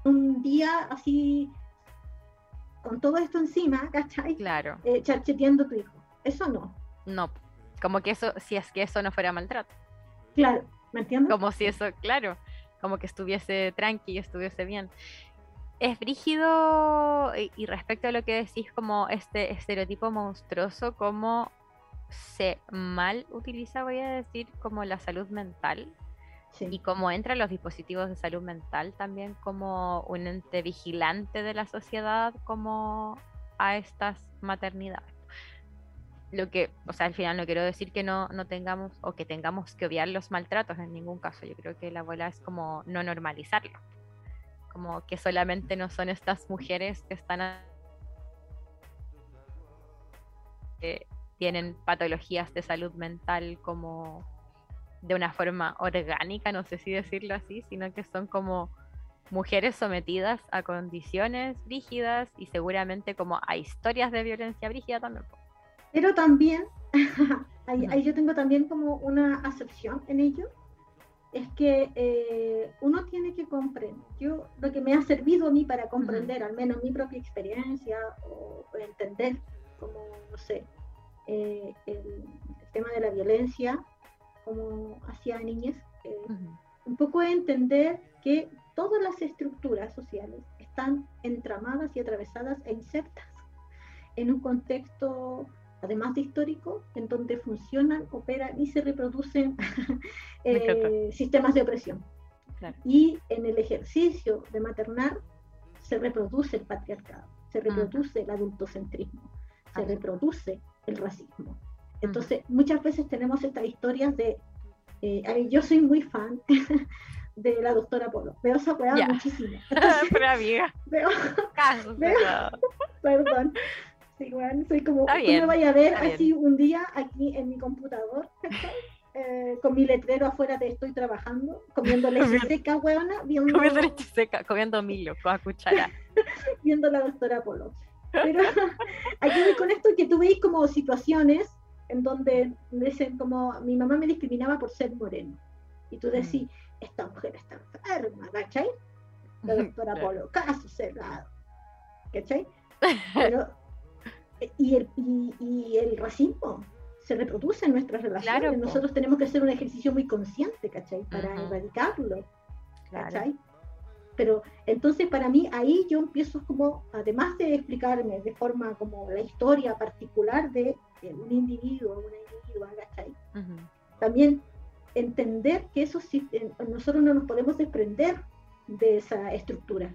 S3: Un día así, con todo esto encima, ¿cachai?
S4: Claro.
S3: Eh, charcheteando tu hijo. Eso no.
S4: No, como que eso, si es que eso no fuera maltrato.
S3: Claro, ¿me entiendes?
S4: Como si eso, claro, como que estuviese tranqui, estuviese bien. Es brígido y, respecto a lo que decís como este estereotipo monstruoso, como se mal utiliza, voy a decir, como la salud mental y como entran los dispositivos de salud mental también como un ente vigilante de la sociedad como a estas maternidades lo que, o sea, al final no quiero decir que no, no tengamos o que tengamos que obviar los maltratos en ningún caso. Yo creo que la abuela es como no normalizarlo. Como que solamente no son estas mujeres que están que tienen patologías de salud mental como de una forma orgánica, no sé si decirlo así, sino que son como mujeres sometidas a condiciones rígidas y seguramente como a historias de violencia brígida también.
S3: Pero también, ahí, yo tengo también como una acepción en ello, es que eh, uno tiene que comprender, yo lo que me ha servido a mí para comprender, al menos mi propia experiencia, o, entender como, no sé, eh, el, tema de la violencia como hacia niñas, eh, un poco entender que todas las estructuras sociales están entramadas y atravesadas e insertas en un contexto además de histórico, en donde funcionan, operan y se reproducen eh, sistemas de opresión. Y en el ejercicio de maternar se reproduce el patriarcado, se ah. reproduce el adultocentrismo, se reproduce el racismo. Entonces, muchas veces tenemos estas historias de... Eh, yo soy muy fan de la doctora Polo. Veo esa weá muchísimo.
S4: Pero amiga.
S3: Veo, veo, perdón soy como, tú me vayas a ver así un día aquí en mi computador, eh, con mi letrero afuera de estoy trabajando, comiendo leche seca, weona,
S4: viendo... Comiendo leche seca, comiendo milo con la cuchara.
S3: viendo la doctora Polo. Pero aquí con esto que tú veis como situaciones en donde dicen como, mi mamá me discriminaba por ser moreno. Y tú decís, mm. esta mujer está enferma, ¿cachai? La doctora Polo, caso cerrado. ¿Cachai? Pero y el, y, el racismo se reproduce en nuestras relaciones. Nosotros tenemos que hacer un ejercicio muy consciente, ¿cachai? Para erradicarlo, ¿cachai? Pero entonces para mí ahí yo empiezo como, además de explicarme de forma como la historia particular de, un individuo, una individua, ¿cachai? También entender que eso sí, nosotros no nos podemos desprender de esa estructura.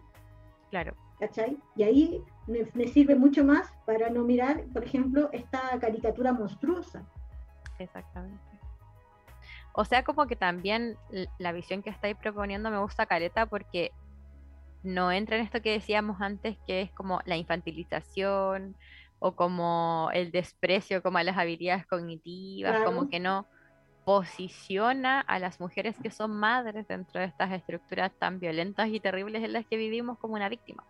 S4: Claro.
S3: ¿Cachai? Y ahí me, sirve mucho más para no mirar, por ejemplo, esta caricatura monstruosa.
S4: Exactamente. O sea, como que también la visión que estáis proponiendo me gusta careta porque no entra en esto que decíamos antes, que es como la infantilización o como el desprecio como a las habilidades cognitivas, como que no posiciona a las mujeres que son madres dentro de estas estructuras tan violentas y terribles en las que vivimos como una víctima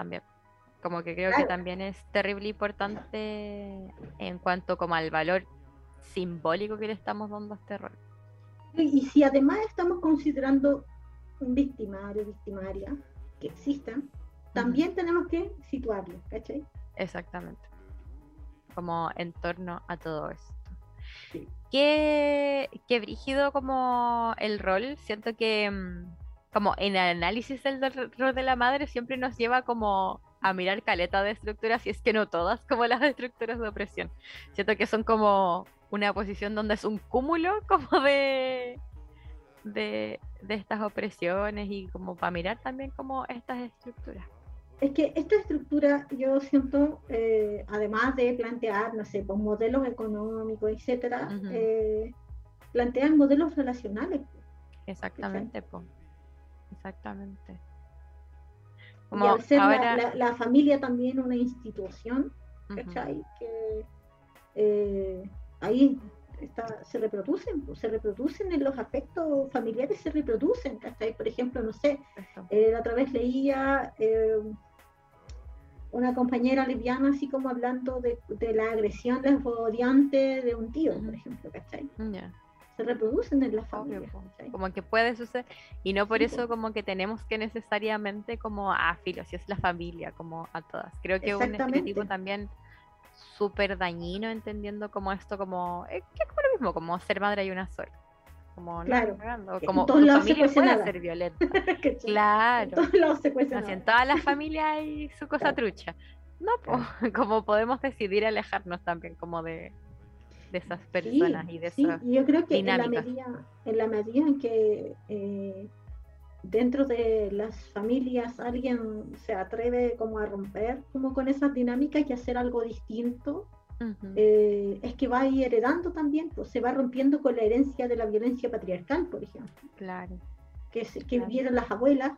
S4: también. Como que creo que también es terrible importante en cuanto como al valor simbólico que le estamos dando a este rol.
S3: Y, si además estamos considerando un victimario, victimaria, que existan, también tenemos que situarlo, ¿cachai?
S4: Exactamente. Como en torno a todo esto. Qué, qué brígido como el rol. Siento que mm, como en el análisis del rol de la madre siempre nos lleva como a mirar caleta de estructuras, y es que no todas, como las estructuras de opresión. Siento que son como una posición donde es un cúmulo como de, de, de estas opresiones y como para mirar también como estas estructuras.
S3: Es que esta estructura yo siento, eh, además de plantear, no sé, pues modelos económicos, etcétera, eh, plantean modelos relacionales.
S4: Exactamente, pues. Exactamente.
S3: y al ser la, familia también una institución, ¿cachai? Que eh, ahí se reproducen, pues, se reproducen en los aspectos familiares, se reproducen, ¿cachai? Por ejemplo, no sé, eh, otra vez leía eh, una compañera lesbiana así como hablando de, la agresión lesbodiante de un tío, por ejemplo, ¿cachai? Se reproducen en la familia.
S4: como que puede suceder, y no por eso como que tenemos que necesariamente como a filo, si es la familia, como a todas. Creo que un estereotipo también súper dañino entendiendo como esto como eh, que es como lo mismo como ser madre y una sola. Como
S3: claro.
S4: como tu familia puede ser violenta. Claro. en todas las familias hay su cosa trucha. No como podemos decidir alejarnos también como de, de esas personas y de sí, esas
S3: yo creo que en la medida en la medida en que eh, dentro de las familias alguien se atreve como a romper como con esas dinámicas y hacer algo distinto, eh, es que va a ir heredando también, pues se va rompiendo con la herencia de la violencia patriarcal, por ejemplo.
S4: Claro.
S3: Que, que vivieron las abuelas,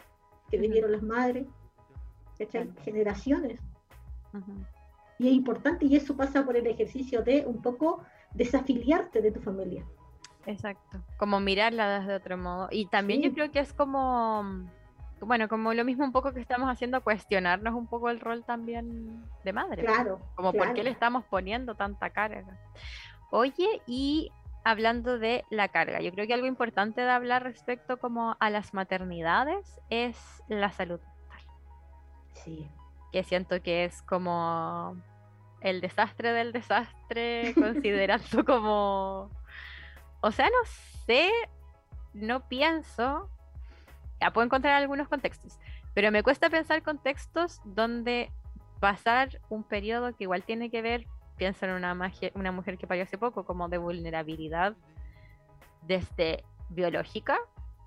S3: que vivieron las madres, generaciones. Y es importante, y eso pasa por el ejercicio de un poco desafiliarte de tu familia.
S4: Exacto, como mirarla desde otro modo. Y también yo creo que es como, bueno, como lo mismo un poco que estamos haciendo, cuestionarnos un poco el rol también de madre.
S3: Claro.
S4: Como por qué le estamos poniendo tanta carga. Oye, y hablando de la carga, yo creo que algo importante de hablar respecto como a las maternidades es la salud mental.
S3: Sí.
S4: Que siento que es como el desastre del desastre, considerando como o sea, no sé, no pienso, ya puedo encontrar algunos contextos, pero me cuesta pensar contextos donde pasar un periodo que igual tiene que ver, pienso en una, una mujer que parió hace poco, como de vulnerabilidad desde biológica,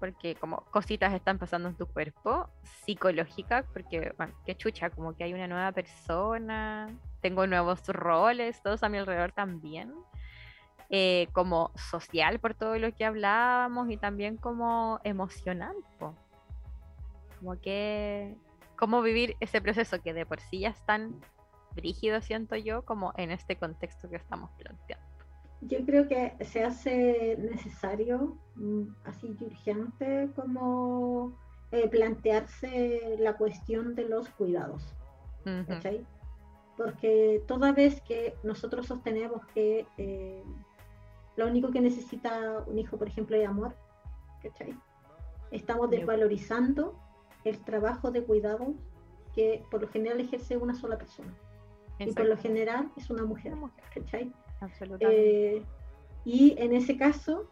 S4: porque como cositas están pasando en tu cuerpo, psicológica, porque, bueno, qué chucha, como que hay una nueva persona, tengo nuevos roles, todos a mi alrededor también. Eh, como social por todo lo que hablábamos y también como emocional. Como que, cómo vivir ese proceso que de por sí ya es tan rígido, siento yo, como en este contexto que estamos planteando.
S3: Yo creo que se hace necesario, mm, así urgente, como eh, plantearse la cuestión de los cuidados. Porque toda vez que nosotros sostenemos que eh, lo único que necesita un hijo, por ejemplo, es amor. ¿cachai? Estamos desvalorizando el trabajo de cuidado que por lo general ejerce una sola persona. Y por lo general es una mujer. ¿cachai? Eh, y en ese caso,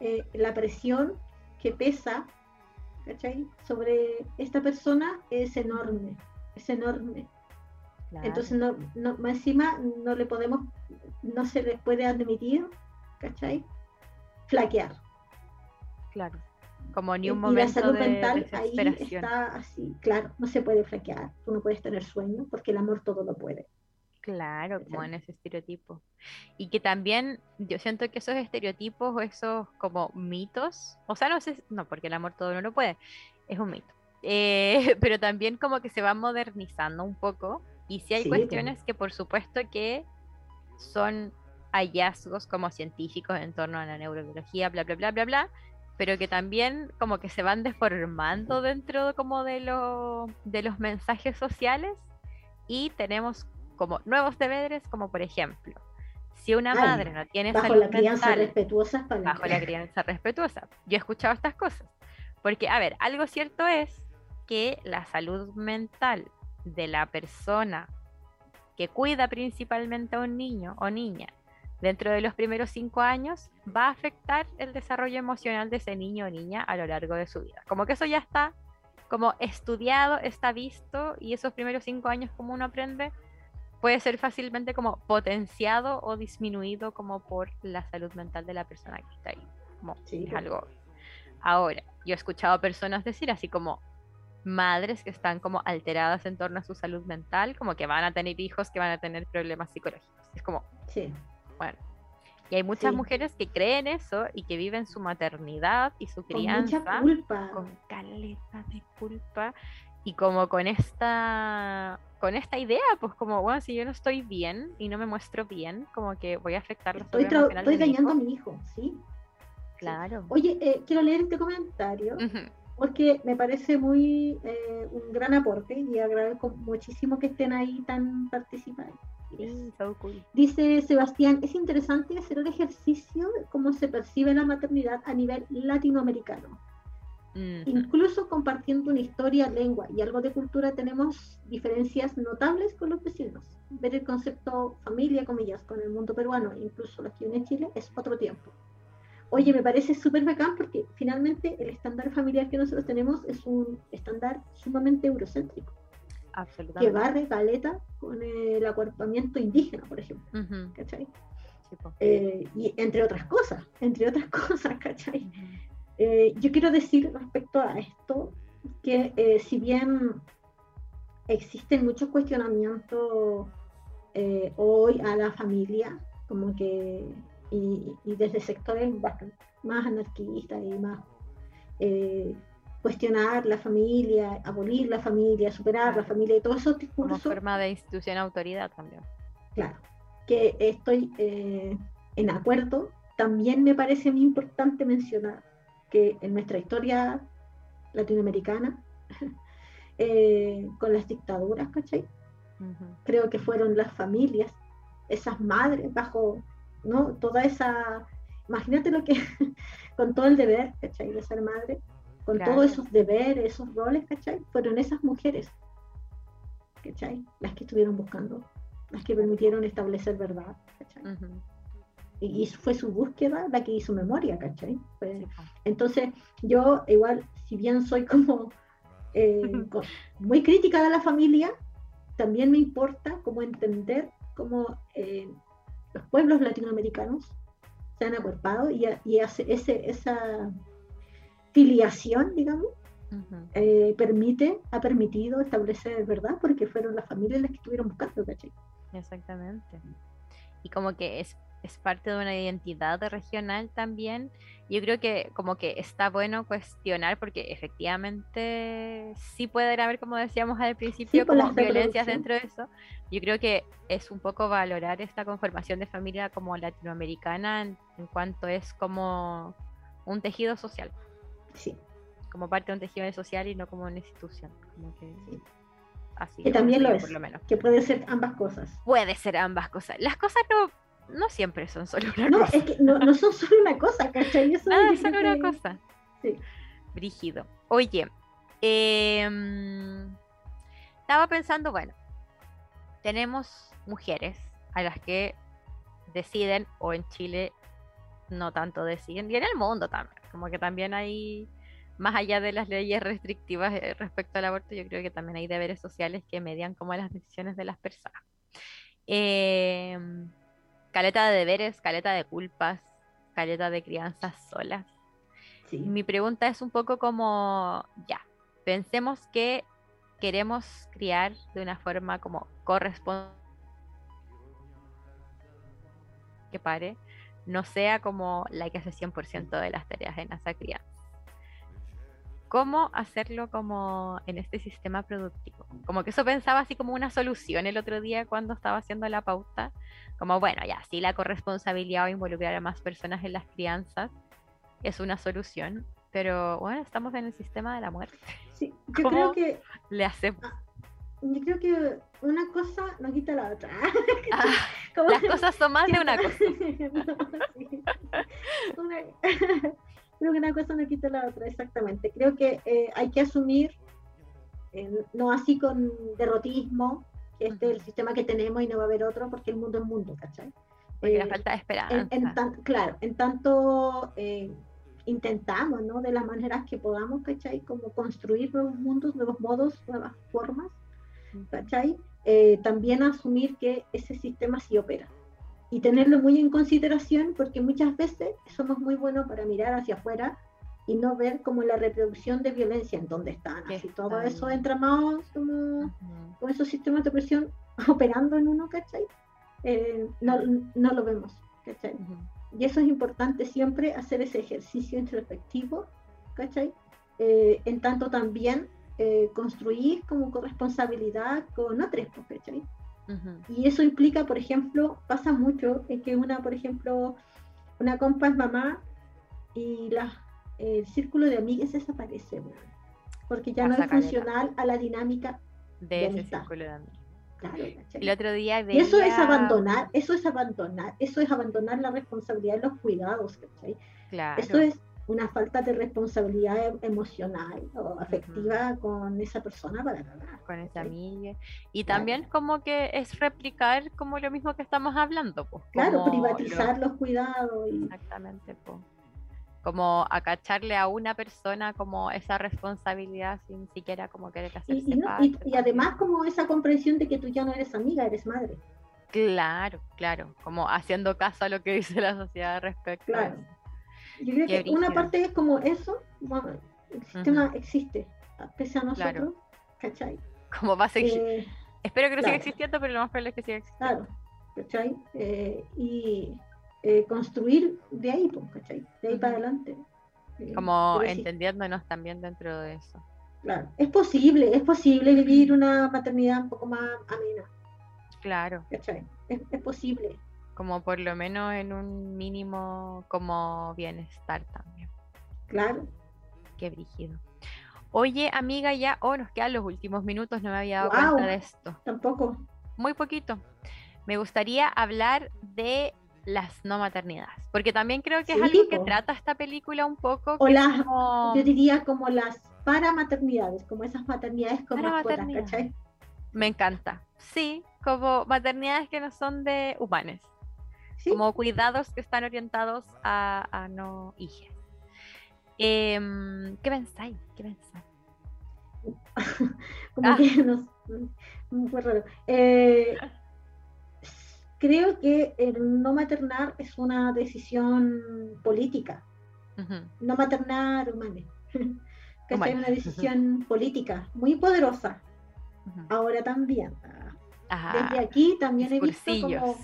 S3: eh, la presión que pesa ¿cachai? sobre esta persona es enorme. Es enorme. Entonces, no, no, encima no le podemos, no se le puede admitir ¿cachai? Flaquear.
S4: Claro. Como ni un momento.
S3: Y la salud mental ahí está así, claro, no se puede flaquear. Tú no puedes tener sueño porque el amor todo lo puede.
S4: Claro, como en ese estereotipo. Y que también yo siento que esos estereotipos o esos como mitos, o sea, no sé, no, porque el amor todo no lo puede, es un mito. Eh, pero también como que se va modernizando un poco. Y sí hay cuestiones que por supuesto que son hallazgos como científicos en torno a la neurobiología, bla, bla, bla, bla, bla, pero que también como que se van deformando dentro como de, lo, de los mensajes sociales y tenemos como nuevos deberes, como por ejemplo, si una madre no tiene
S3: bajo la crianza respetuosa
S4: bajo la crianza respetuosa. Yo he escuchado estas cosas, porque a ver, algo cierto es que la salud mental de la persona que cuida principalmente a un niño o niña dentro de los primeros cinco años va a afectar el desarrollo emocional de ese niño o niña a lo largo de su vida. Como que eso ya está como estudiado, está visto y esos primeros cinco años como uno aprende puede ser fácilmente como potenciado o disminuido como por la salud mental de la persona que está ahí. Como es algo. Ahora, yo he escuchado personas decir así como madres que están como alteradas en torno a su salud mental, como que van a tener hijos que van a tener problemas psicológicos. Es como,
S3: sí.
S4: bueno. Y hay muchas mujeres que creen eso y que viven su maternidad y su crianza
S3: con, mucha culpa.
S4: con caleta de culpa y como con esta con esta idea, pues como, bueno, si yo no estoy bien y no me muestro bien, como que voy a afectar la
S3: Estoy, estoy dañando a mi hijo, sí.
S4: Claro.
S3: Oye, eh, quiero leer este comentario porque me parece muy eh, un gran aporte y agradezco muchísimo que estén ahí tan participantes. Dice Sebastián, es interesante hacer el ejercicio de cómo se percibe la maternidad a nivel latinoamericano. Incluso compartiendo una historia, lengua y algo de cultura, tenemos diferencias notables con los vecinos. Ver el concepto familia, comillas, con el mundo peruano, incluso aquí en Chile, es otro tiempo. Oye, me parece súper bacán porque finalmente el estándar familiar que nosotros tenemos es un estándar sumamente eurocéntrico. Que barre caleta con el acuerpamiento indígena, por ejemplo. ¿Cachai? Eh, y entre otras cosas, entre otras cosas, ¿cachai? Eh, yo quiero decir respecto a esto que eh, si bien existen muchos cuestionamientos hoy a la familia, como que y, desde sectores más anarquistas y más eh, cuestionar la familia, abolir la familia, superar la familia y todo eso
S4: Como forma de institución autoridad también.
S3: Claro, que estoy eh, en acuerdo. También me parece muy importante mencionar que en nuestra historia latinoamericana, eh, con las dictaduras, ¿cachai? Creo que fueron las familias, esas madres bajo ¿no? Toda esa, imagínate lo que, con todo el deber, ¿cachai? De ser madre, con todos esos deberes, esos roles, ¿cachai? Fueron esas mujeres, ¿cachai? Las que estuvieron buscando, las que permitieron establecer verdad, ¿cachai? y, fue su búsqueda la que hizo memoria, ¿cachai? entonces, yo igual, si bien soy como eh, muy crítica de la familia, también me importa como entender cómo eh, los pueblos latinoamericanos se han acuerpado y, y hace ese, esa filiación, digamos, eh, permite, ha permitido establecer verdad porque fueron las familias las que estuvieron buscando, ¿cachai?
S4: Exactamente. Y como que es es parte de una identidad regional también. Yo creo que como que está bueno cuestionar porque efectivamente sí puede haber, como decíamos al principio, como violencias dentro de eso. Yo creo que es un poco valorar esta conformación de familia como latinoamericana en, cuanto es como un tejido social.
S3: Sí.
S4: Como parte de un tejido social y no como una institución. Como que,
S3: Así, que también lo es, por lo menos. que puede ser ambas cosas.
S4: Puede ser ambas cosas. Las cosas no no siempre son solo una
S3: no,
S4: cosa.
S3: Es que no, no son solo una cosa, ¿cachai?
S4: Eso Nada, es solo una cosa. Sí. Brígido. Oye, em, estaba pensando, bueno, tenemos mujeres a las que deciden, o en Chile no tanto deciden, y en el mundo también, como que también hay, más allá de las leyes restrictivas eh, respecto al aborto, yo creo que también hay deberes sociales que median como las decisiones de las personas. Eh, caleta de deberes, caleta de culpas, caleta de crianzas solas. Mi pregunta es un poco como, ya, pensemos que queremos criar de una forma como corresponde que pare, no sea como la que hace 100% de las tareas en esa crianza cómo hacerlo como en este sistema productivo. Como que eso pensaba así como una solución el otro día cuando estaba haciendo la pauta. Como bueno, ya, sí, la corresponsabilidad o involucrar a más personas en las crianzas es una solución, pero bueno, estamos en el sistema de la muerte.
S3: Sí, yo creo que
S4: le hacemos. Ah,
S3: yo creo que una cosa no quita la otra.
S4: Ah, las cosas son más de una cosa.
S3: Creo que una cosa no quita la otra, exactamente. Creo que eh, hay que asumir, eh, no así con derrotismo, que este es el sistema que tenemos y no va a haber otro, porque el mundo es mundo, ¿cachai?
S4: Porque la eh, falta de esperanza.
S3: claro, en tanto intentamos, ¿no? De las maneras que podamos, ¿cachai? Como construir nuevos mundos, nuevos modos, nuevas formas, ¿cachai? también asumir que ese sistema sí opera y tenerlo muy en consideración porque muchas veces somos muy buenos para mirar hacia afuera y no ver como la reproducción de violencia en dónde están. Así todo eso entramados como con esos sistemas de presión operando en uno, ¿cachai? Eh, no, no, lo vemos, ¿cachai? Y eso es importante siempre hacer ese ejercicio introspectivo, ¿cachai? Eh, en tanto también eh, construir como corresponsabilidad con otros, Y eso implica, por ejemplo, pasa mucho, es que una, por ejemplo, una compa es mamá y la, el círculo de amigas desaparece, porque ya no es funcional a la dinámica
S4: de, ese círculo de amigas. el otro día
S3: y eso es abandonar, eso es abandonar, eso es abandonar la responsabilidad de los cuidados, ¿cachai? Claro. Eso es una falta de responsabilidad em, emocional o afectiva con esa persona para nada.
S4: Con esa amiga. Y también como que es replicar como lo mismo que estamos hablando. Pues,
S3: claro, privatizar los cuidados.
S4: Exactamente. Pues. Como acacharle a una persona como esa responsabilidad sin siquiera como querer hacerse
S3: y, y, además como esa comprensión de que tú ya no eres amiga, eres madre.
S4: Claro, claro, como haciendo caso a lo que dice la sociedad respecto a eso.
S3: Yo creo que una parte es como eso, el sistema existe, pese a nosotros, ¿cachai?
S4: Como va a seguir. Eh, Espero que no siga existiendo, pero lo más probable es que siga existiendo.
S3: Claro, ¿cachai? Eh, y eh, construir de ahí, ¿cachai? De ahí para adelante.
S4: como entendiéndonos también dentro de eso.
S3: Claro, es posible, es posible vivir una maternidad un poco más amena.
S4: Claro.
S3: ¿Cachai? Es, es posible
S4: como por lo menos en un mínimo como bienestar también.
S3: Claro.
S4: Qué brígido. Oye, amiga, ya, oh, nos quedan los últimos minutos, no me había dado cuenta de esto.
S3: Tampoco.
S4: Muy poquito. Me gustaría hablar de las no maternidades, porque también creo que es algo que trata esta película un poco.
S3: O las, yo diría como las paramaternidades, como esas maternidades con mascotas, ¿cachai?
S4: Me encanta. Sí, como maternidades que no son de humanes como cuidados que están orientados a, no hijas. Em, ¿Qué pensáis? ¿Qué pensáis?
S3: como ah. que no, fue raro. Eh, creo que el no maternar es una decisión política. No maternar humanos. que es una decisión política muy poderosa. Ahora también. Desde aquí también he visto como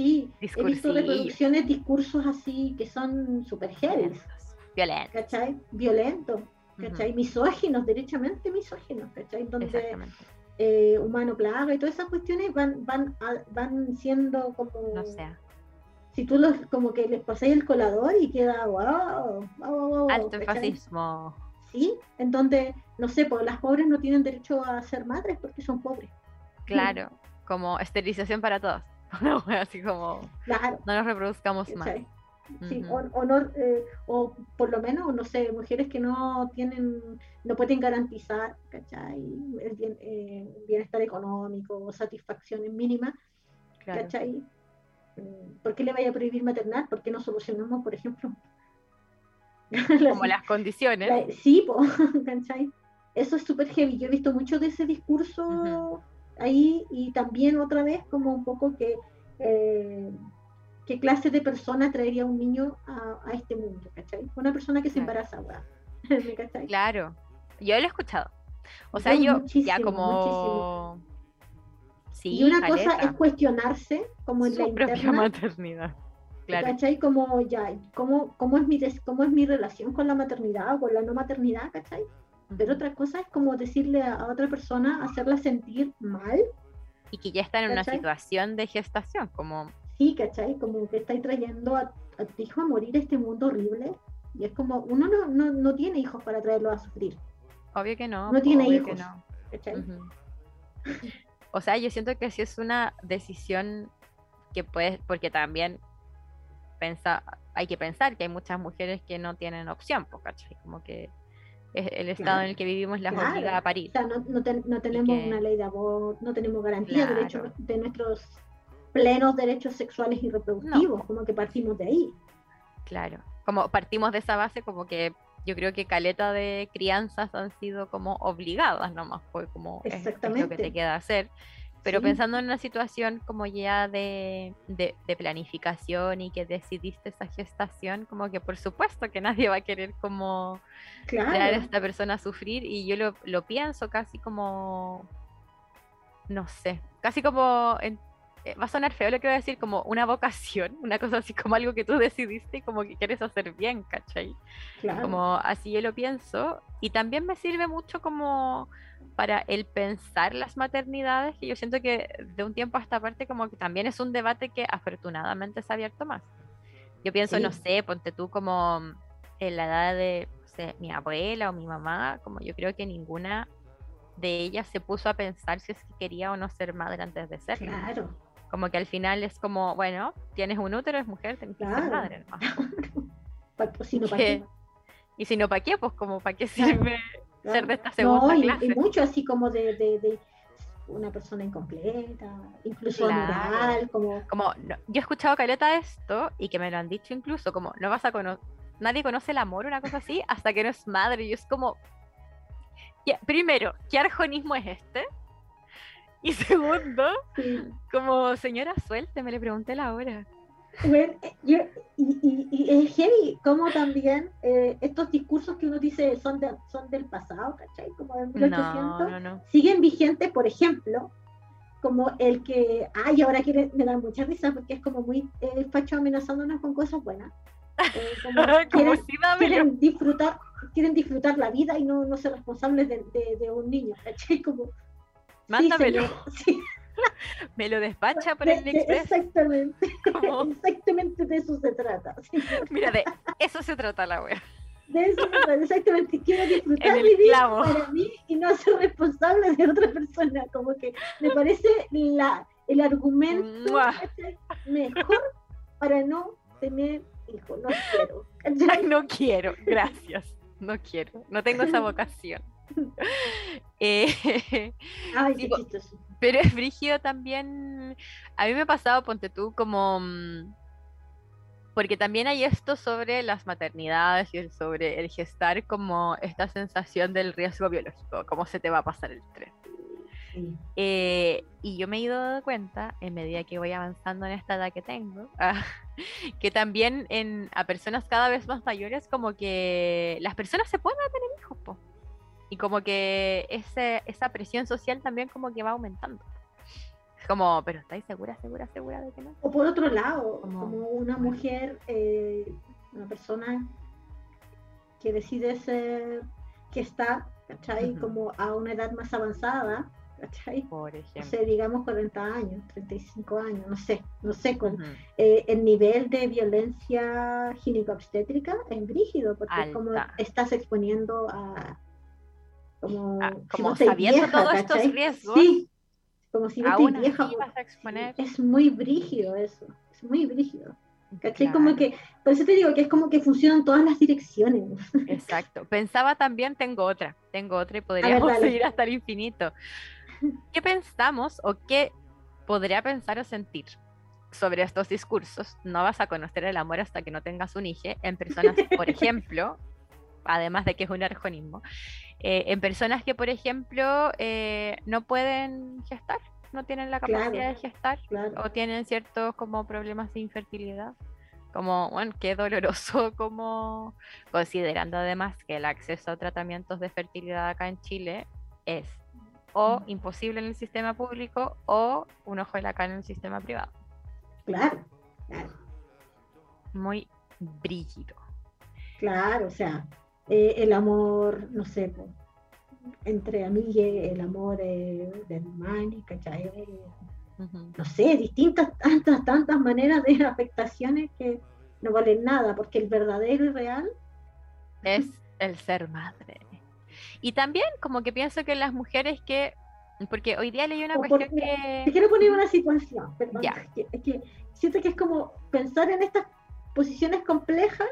S3: Sí, he visto reproducciones, discursos así que son súper heavy.
S4: Violentos.
S3: ¿Cachai? Violentos, ¿cachai? Misóginos, derechamente misóginos, ¿cachai? Donde eh, humano plaga y todas esas cuestiones van, van, van siendo como...
S4: No.
S3: Si tú los, como que les pasáis el colador y queda wow, wow, wow,
S4: Alto fascismo.
S3: Sí, entonces, no sé, pues las pobres no tienen derecho a ser madres porque son pobres.
S4: Claro, como esterilización para todos. así como no nos reproduzcamos más.
S3: Sí, o, no, eh, o por lo menos, no sé, mujeres que no tienen, no pueden garantizar, ¿cachai? El eh, bienestar económico o satisfacciones mínimas, ¿cachai? Mm, ¿Por qué le vaya a prohibir maternar? ¿Por qué no solucionamos, por ejemplo?
S4: Como las condiciones.
S3: sí, ¿cachai? Eso es súper heavy. Yo he visto mucho de ese discurso ahí y también otra vez como un poco que eh, qué clase de persona traería un niño a, este mundo, ¿cachai? Una persona que se embaraza,
S4: ¿cachai? Claro, yo lo he escuchado. O sea, yo ya como...
S3: Sí, y una cosa es cuestionarse como en la
S4: propia maternidad.
S3: Claro. ¿Cachai? Como ya, ¿cómo, cómo, es mi ¿cómo es mi relación con la maternidad o con la no maternidad? ¿Cachai? Pero otra cosa es como decirle a, otra persona, hacerla sentir mal.
S4: Y que ya están en una situación de gestación, como...
S3: Sí, ¿cachai? Como que estáis trayendo a, tu hijo a morir a este mundo horrible. Y es como, uno no, no, no tiene hijos para traerlo a sufrir.
S4: Obvio que no.
S3: No tiene hijos.
S4: O sea, yo siento que sí es una decisión que puede, porque también pensa, hay que pensar que hay muchas mujeres que no tienen opción, pues, ¿cachai? Como que el estado en el que vivimos las obliga a parir.
S3: O sea, no, no, tenemos una ley de aborto, no tenemos garantía de, derecho, de nuestros plenos derechos sexuales y reproductivos, como que partimos de ahí.
S4: Claro, como partimos de esa base, como que yo creo que caleta de crianzas han sido como obligadas nomás, fue como
S3: Exactamente.
S4: es, lo que te queda hacer. Pero pensando en una situación como ya de, de, planificación y que decidiste esa gestación, como que por supuesto que nadie va a querer como claro. a esta persona a sufrir y yo lo, lo pienso casi como, no sé, casi como en va a sonar feo lo que voy a decir, como una vocación, una cosa así como algo que tú decidiste y como que quieres hacer bien, ¿cachai? Como así yo lo pienso. Y también me sirve mucho como para el pensar las maternidades, que yo siento que de un tiempo a esta parte como que también es un debate que afortunadamente se ha abierto más. Yo pienso, no sé, ponte tú como en la edad de mi abuela o mi mamá, como yo creo que ninguna de ellas se puso a pensar si es que quería o no ser madre antes de ser.
S3: Claro.
S4: Como que al final es como, bueno, tienes un útero, es mujer, tienes que ser madre.
S3: si no, ¿para qué?
S4: Y si no, ¿para qué? Pues como, ¿para qué sirve ser de esta segunda no, clase?
S3: Y, mucho así como de, de, una persona incompleta, incluso claro. como...
S4: como yo he escuchado caleta esto y que me lo han dicho incluso, como no vas a conocer, nadie conoce el amor, una cosa así, hasta que no es madre. Y es como, primero, ¿qué arjonismo es este? Y segundo, como señora suelte, me le pregunté la hora.
S3: Bueno, yo, y, y, es heavy como también eh, estos discursos que uno dice son, de, son del pasado, ¿cachai? Como de 1800, siguen vigentes, por ejemplo, como el que, ay, ahora quiere, me da mucha risa porque es como muy eh, facho amenazándonos con cosas buenas. Eh, como quieren, quieren, disfrutar, quieren disfrutar la vida y no, no ser responsables de, de, de un niño, ¿cachai? Como
S4: Mándamelo. Me lo despacha por el Express.
S3: Exactamente. Exactamente de eso se trata.
S4: Mira, de eso se trata la web.
S3: De eso se trata, exactamente. Quiero disfrutar mi vida para mí y no ser responsable de otra persona. Como que me parece la, el argumento mejor para no tener hijos. No quiero.
S4: no quiero, gracias. No quiero, no tengo esa vocación. Eh, pero es brígido también. A mí me ha pasado, ponte tú, como. Mm, porque también hay esto sobre las maternidades y sobre el gestar, como esta sensación del riesgo biológico, cómo se te va a pasar el tren. Eh, y yo me he ido dando cuenta, en medida que voy avanzando en esta edad que tengo, ah, que también en, a personas cada vez más mayores, como que las personas se pueden tener hijos, po. Y como que ese, esa presión social también como que va aumentando. Como, pero ¿estáis segura, segura, segura de que no?
S3: O por otro lado, como, una mujer, eh, una persona que decide ser, que está, ¿cachai? Como a una edad más avanzada, ¿cachai?
S4: Por ejemplo.
S3: No sé, digamos 40 años, 35 años, no sé, no sé, con, eh, el nivel de violencia gineco-obstétrica es brígido, porque como estás exponiendo a como,
S4: ah, sabiendo todos estos riesgos.
S3: Sí, como si no te vieja. Es muy brígido eso, es muy brígido. ¿Cachai? Como que, por eso te digo que es como que funcionan todas las direcciones.
S4: Exacto. Pensaba también, tengo otra, tengo otra y podríamos seguir hasta el infinito. ¿Qué pensamos o qué podría pensar o sentir sobre estos discursos? No vas a conocer el amor hasta que no tengas un hijo en personas, por ejemplo, además de que es un arjonismo, eh, en personas que, por ejemplo, eh, no pueden gestar, no tienen la capacidad de gestar o tienen ciertos como problemas de infertilidad. Como, bueno, qué doloroso, como considerando además que el acceso a tratamientos de fertilidad acá en Chile es o mm. imposible en el sistema público o un ojo de la cara en el sistema privado.
S3: Claro, claro.
S4: Muy brígido.
S3: Claro, o sea, eh, el amor, no sé, entre amigas, el amor de hermanos, ¿cachai? No sé, distintas, tantas, tantas maneras de afectaciones que no valen nada, porque el verdadero y real
S4: es el ser madre. Y también como que pienso que las mujeres que, porque hoy día leí una cuestión que...
S3: Te quiero poner una situación, perdón, es que siento que es como pensar en estas posiciones complejas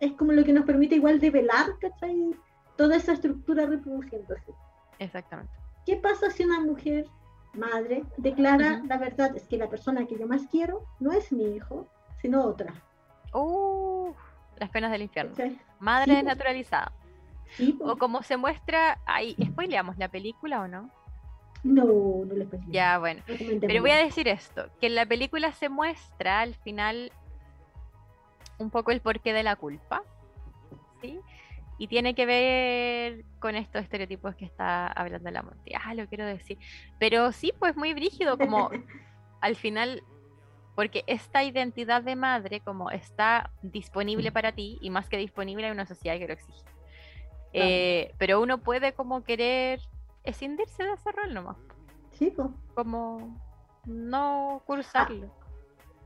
S3: es como lo que nos permite igual develar, ¿cachai? Toda esa estructura reproduciéndose.
S4: Exactamente.
S3: ¿Qué pasa si una mujer, madre, declara la verdad? Es que la persona que yo más quiero no es mi hijo, sino otra.
S4: Uh, las penas del infierno. Madre desnaturalizada. Sí, o como se muestra, ahí, ¿spoileamos la película o no?
S3: No, no les puedo
S4: Ya, bueno. Pero voy a decir esto, que en la película se muestra al final un poco el porqué de la culpa, ¿sí? Y tiene que ver con estos estereotipos que está hablando la Monty. Ah, lo quiero decir. Pero sí, pues muy brígido, como al final, porque esta identidad de madre, como está disponible para ti, y más que disponible, hay una sociedad que lo exige. Eh, pero uno puede como querer escindirse de ese rol nomás.
S3: Sí, pues.
S4: Como no cursarlo.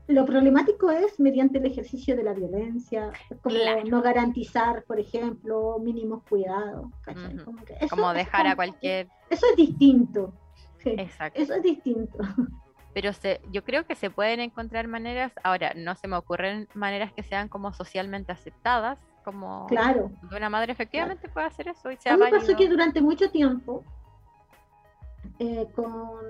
S3: Lo problemático es mediante el ejercicio de la violencia, como no garantizar, por ejemplo, mínimos cuidados.
S4: Como, dejar a cualquier...
S3: Eso es distinto. Exacto. Eso es distinto.
S4: Pero se, yo creo que se pueden encontrar maneras, ahora no se me ocurren maneras que sean como socialmente aceptadas, como
S3: claro.
S4: una madre efectivamente puede hacer eso. Y
S3: a mí me pasó que durante mucho tiempo, eh, con...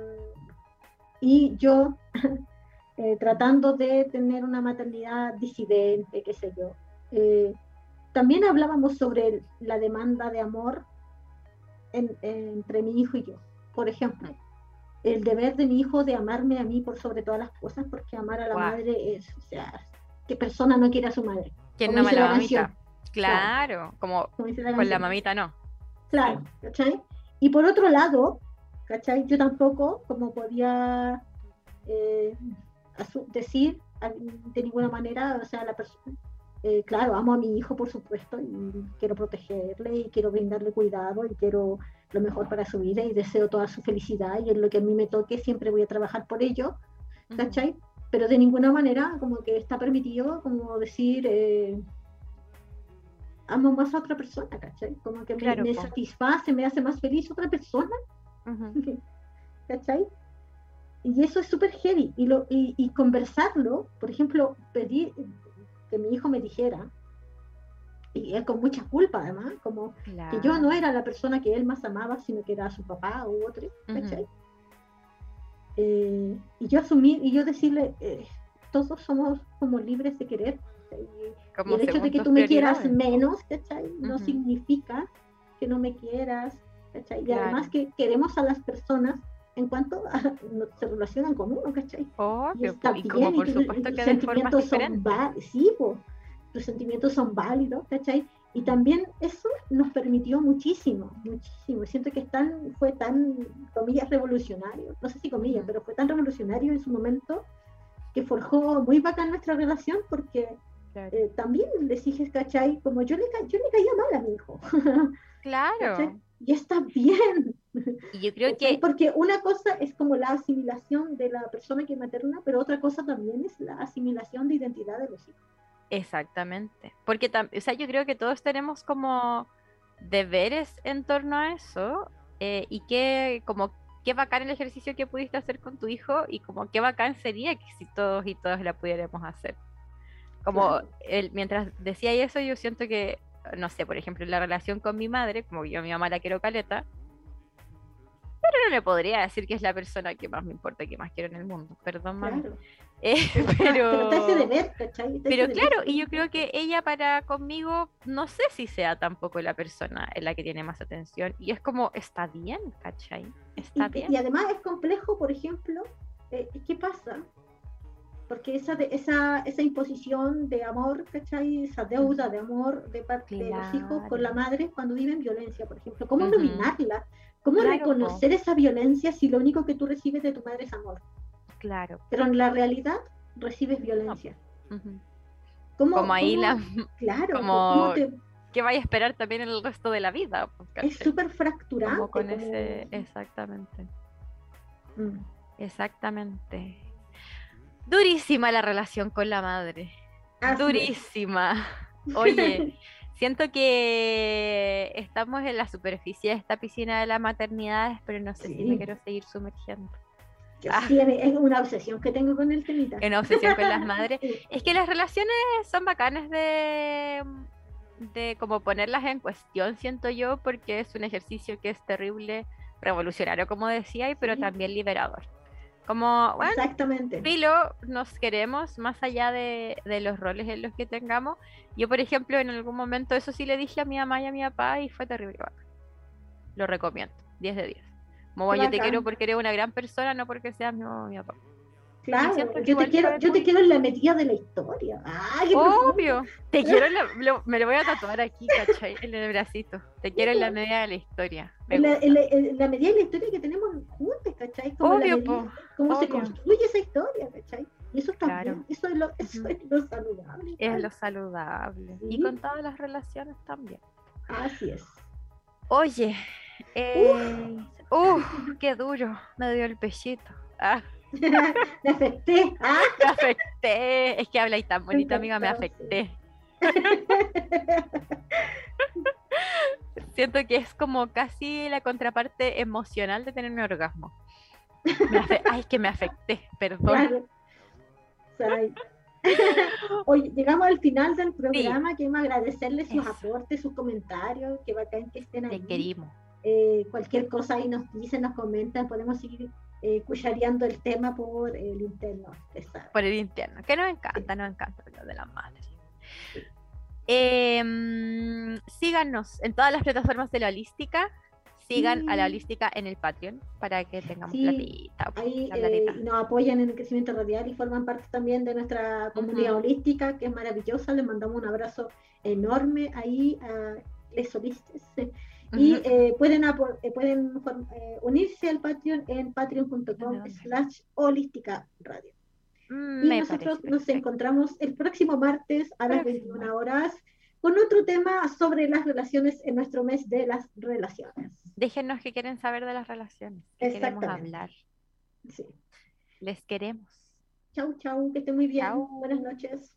S3: y yo eh, tratando de tener una maternidad disidente, qué sé yo. Eh, también hablábamos sobre la demanda de amor entre mi hijo y yo. Por ejemplo, el deber de mi hijo de amarme a mí por sobre todas las cosas, porque amar a la madre es, o sea, ¿qué persona no quiere a su madre?
S4: ¿Quién no ama la, mamita? Claro, como con la mamita no.
S3: Claro, ¿cachai? Y por otro lado, ¿cachai? Yo tampoco, como podía eh, decir de ninguna manera, o sea, la persona, eh, claro, amo a mi hijo, por supuesto, y quiero protegerle y quiero brindarle cuidado y quiero lo mejor para su vida y deseo toda su felicidad y en lo que a mí me toque siempre voy a trabajar por ello, ¿cachai? Pero de ninguna manera como que está permitido como decir, eh, amo más a otra persona, ¿cachai? Como que me, satisface, me hace más feliz otra persona, ¿cachai? Y eso es súper heavy. Y, lo, y, conversarlo, por ejemplo, pedir que mi hijo me dijera, y él con mucha culpa además, como que yo no era la persona que él más amaba, sino que era su papá u otro, eh, y yo asumir, y yo decirle, eh, todos somos como libres de querer. Y, el hecho de que tú me quieras menos, ¿cachai? No significa que no me quieras, ¿cachai? Y además que queremos a las personas en cuanto a, se relacionan con uno, ¿cachai?
S4: Oh, y, está y como por supuesto que de formas
S3: diferentes. Sí, pues, tus sentimientos son válidos, ¿cachai? Y también eso nos permitió muchísimo, muchísimo. Siento que tan, fue tan, comillas, revolucionario, no sé si comillas, pero fue tan revolucionario en su momento que forjó muy bacán nuestra relación porque eh, también le dije, ¿cachai? Como yo le, yo le caía mal a mi hijo.
S4: Claro.
S3: Y está bien.
S4: Y yo creo que...
S3: Porque una cosa es como la asimilación de la persona que materna, pero otra cosa también es la asimilación de identidad de los hijos.
S4: Exactamente. Porque o sea, yo creo que todos tenemos como deberes en torno a eso eh, y que como qué bacán el ejercicio que pudiste hacer con tu hijo y como qué bacán sería que si todos y todas la pudiéramos hacer. Como el, mientras decía eso, yo siento que, no sé, por ejemplo, la relación con mi madre, como yo a mi mamá la quiero caleta, pero no le podría decir que es la persona que más me importa, que más quiero en el mundo. Perdón, mamá. Eh, pero, pero, claro, y yo creo que ella para conmigo, no sé si sea tampoco la persona en la que tiene más atención. Y es como, está bien, ¿cachai? Está
S3: y,
S4: bien.
S3: Y además es complejo, por ejemplo, eh, ¿qué pasa? Porque esa, esa, esa imposición de amor, ¿cachai? Esa deuda de amor de parte de los hijos con la madre cuando viven violencia, por ejemplo. ¿Cómo dominarla? ¿Cómo reconocer esa violencia si lo único que tú recibes de tu madre es amor?
S4: Claro.
S3: Pero en la realidad recibes violencia.
S4: como ahí la...
S3: Claro.
S4: Como... que vaya a esperar también el resto de la vida.
S3: Es súper fracturante.
S4: Como con ese... Exactamente. Mm. Exactamente. Durísima la relación con la madre. Durísima. Oye, Siento que estamos en la superficie de esta piscina de la maternidad, pero no sé si me quiero seguir sumergiendo.
S3: Ah. es una obsesión que tengo con el temita.
S4: Una obsesión con las madres. Es que las relaciones son bacanas de, de como ponerlas en cuestión, siento yo, porque es un ejercicio que es terrible, revolucionario, como decía, pero también liberador. Como, bueno,
S3: Exactamente.
S4: Filo, nos queremos más allá de, los roles en los que tengamos. Yo, por ejemplo, en algún momento eso sí le dije a mi mamá y a mi papá y fue terrible. Lo recomiendo, 10 de 10. Como yo te quiero porque eres una gran persona, no porque seas mi, mi papá.
S3: Claro, yo te quiero, yo te quiero en la metida de la historia. Ay.
S4: Obvio. Te quiero en la, lo- me lo voy a tatuar aquí, ¿cachai? En el bracito. Te quiero en la medida de la historia.
S3: En la, en la- en la medida de la historia que tenemos juntos, ¿cachai? Como
S4: Obvio,
S3: medida-
S4: po.
S3: cómo se construye esa historia, ¿cachai? Y eso
S4: Claro.
S3: bien, eso es lo, eso es lo saludable.
S4: Es lo saludable. Y con todas las relaciones también.
S3: Así es.
S4: Oye, eh, uf, qué duro, me dio el pechito. Ah,
S3: Me afecté. Ah,
S4: me afecté. Es que habláis tan bonito, amiga, me
S3: sí.
S4: afecté. Siento que es como casi la contraparte emocional de tener un orgasmo. Afe- Ay, es que me afecté, perdón.
S3: claro. Oye, llegamos al final del programa. Queremos agradecerles sus
S4: Eso.
S3: aportes, sus comentarios. Que bacán que estén
S4: Te
S3: ahí.
S4: querimos.
S3: Eh, cualquier cosa ahí nos dicen, nos comentan. Podemos seguir eh, cuchareando el tema por el interno.
S4: por el interno, que nos encanta, nos encanta lo de las madres. Em, síganos en todas las plataformas de la holística. Sigan a la
S3: Sí.
S4: holística en el Patreon para que tengamos
S3: Sí,
S4: platita.
S3: Ahí eh, nos apoyan en el crecimiento radial y forman parte también de nuestra comunidad holística, que es maravillosa. Les mandamos un abrazo enorme ahí a les solistas. Y eh, pueden, eh, pueden eh, unirse al Patreon en patreon.com slash holística radio.
S4: Mm,
S3: Y nosotros
S4: parece
S3: nos
S4: perfecto.
S3: encontramos el próximo martes a las
S4: Próximo
S3: 21 horas con otro tema sobre las relaciones en nuestro mes de las relaciones.
S4: Déjenos que quieren saber de las relaciones. que queremos hablar.
S3: Sí.
S4: Les queremos.
S3: Chau, chau, que esté muy bien.
S4: Chau.
S3: Buenas noches.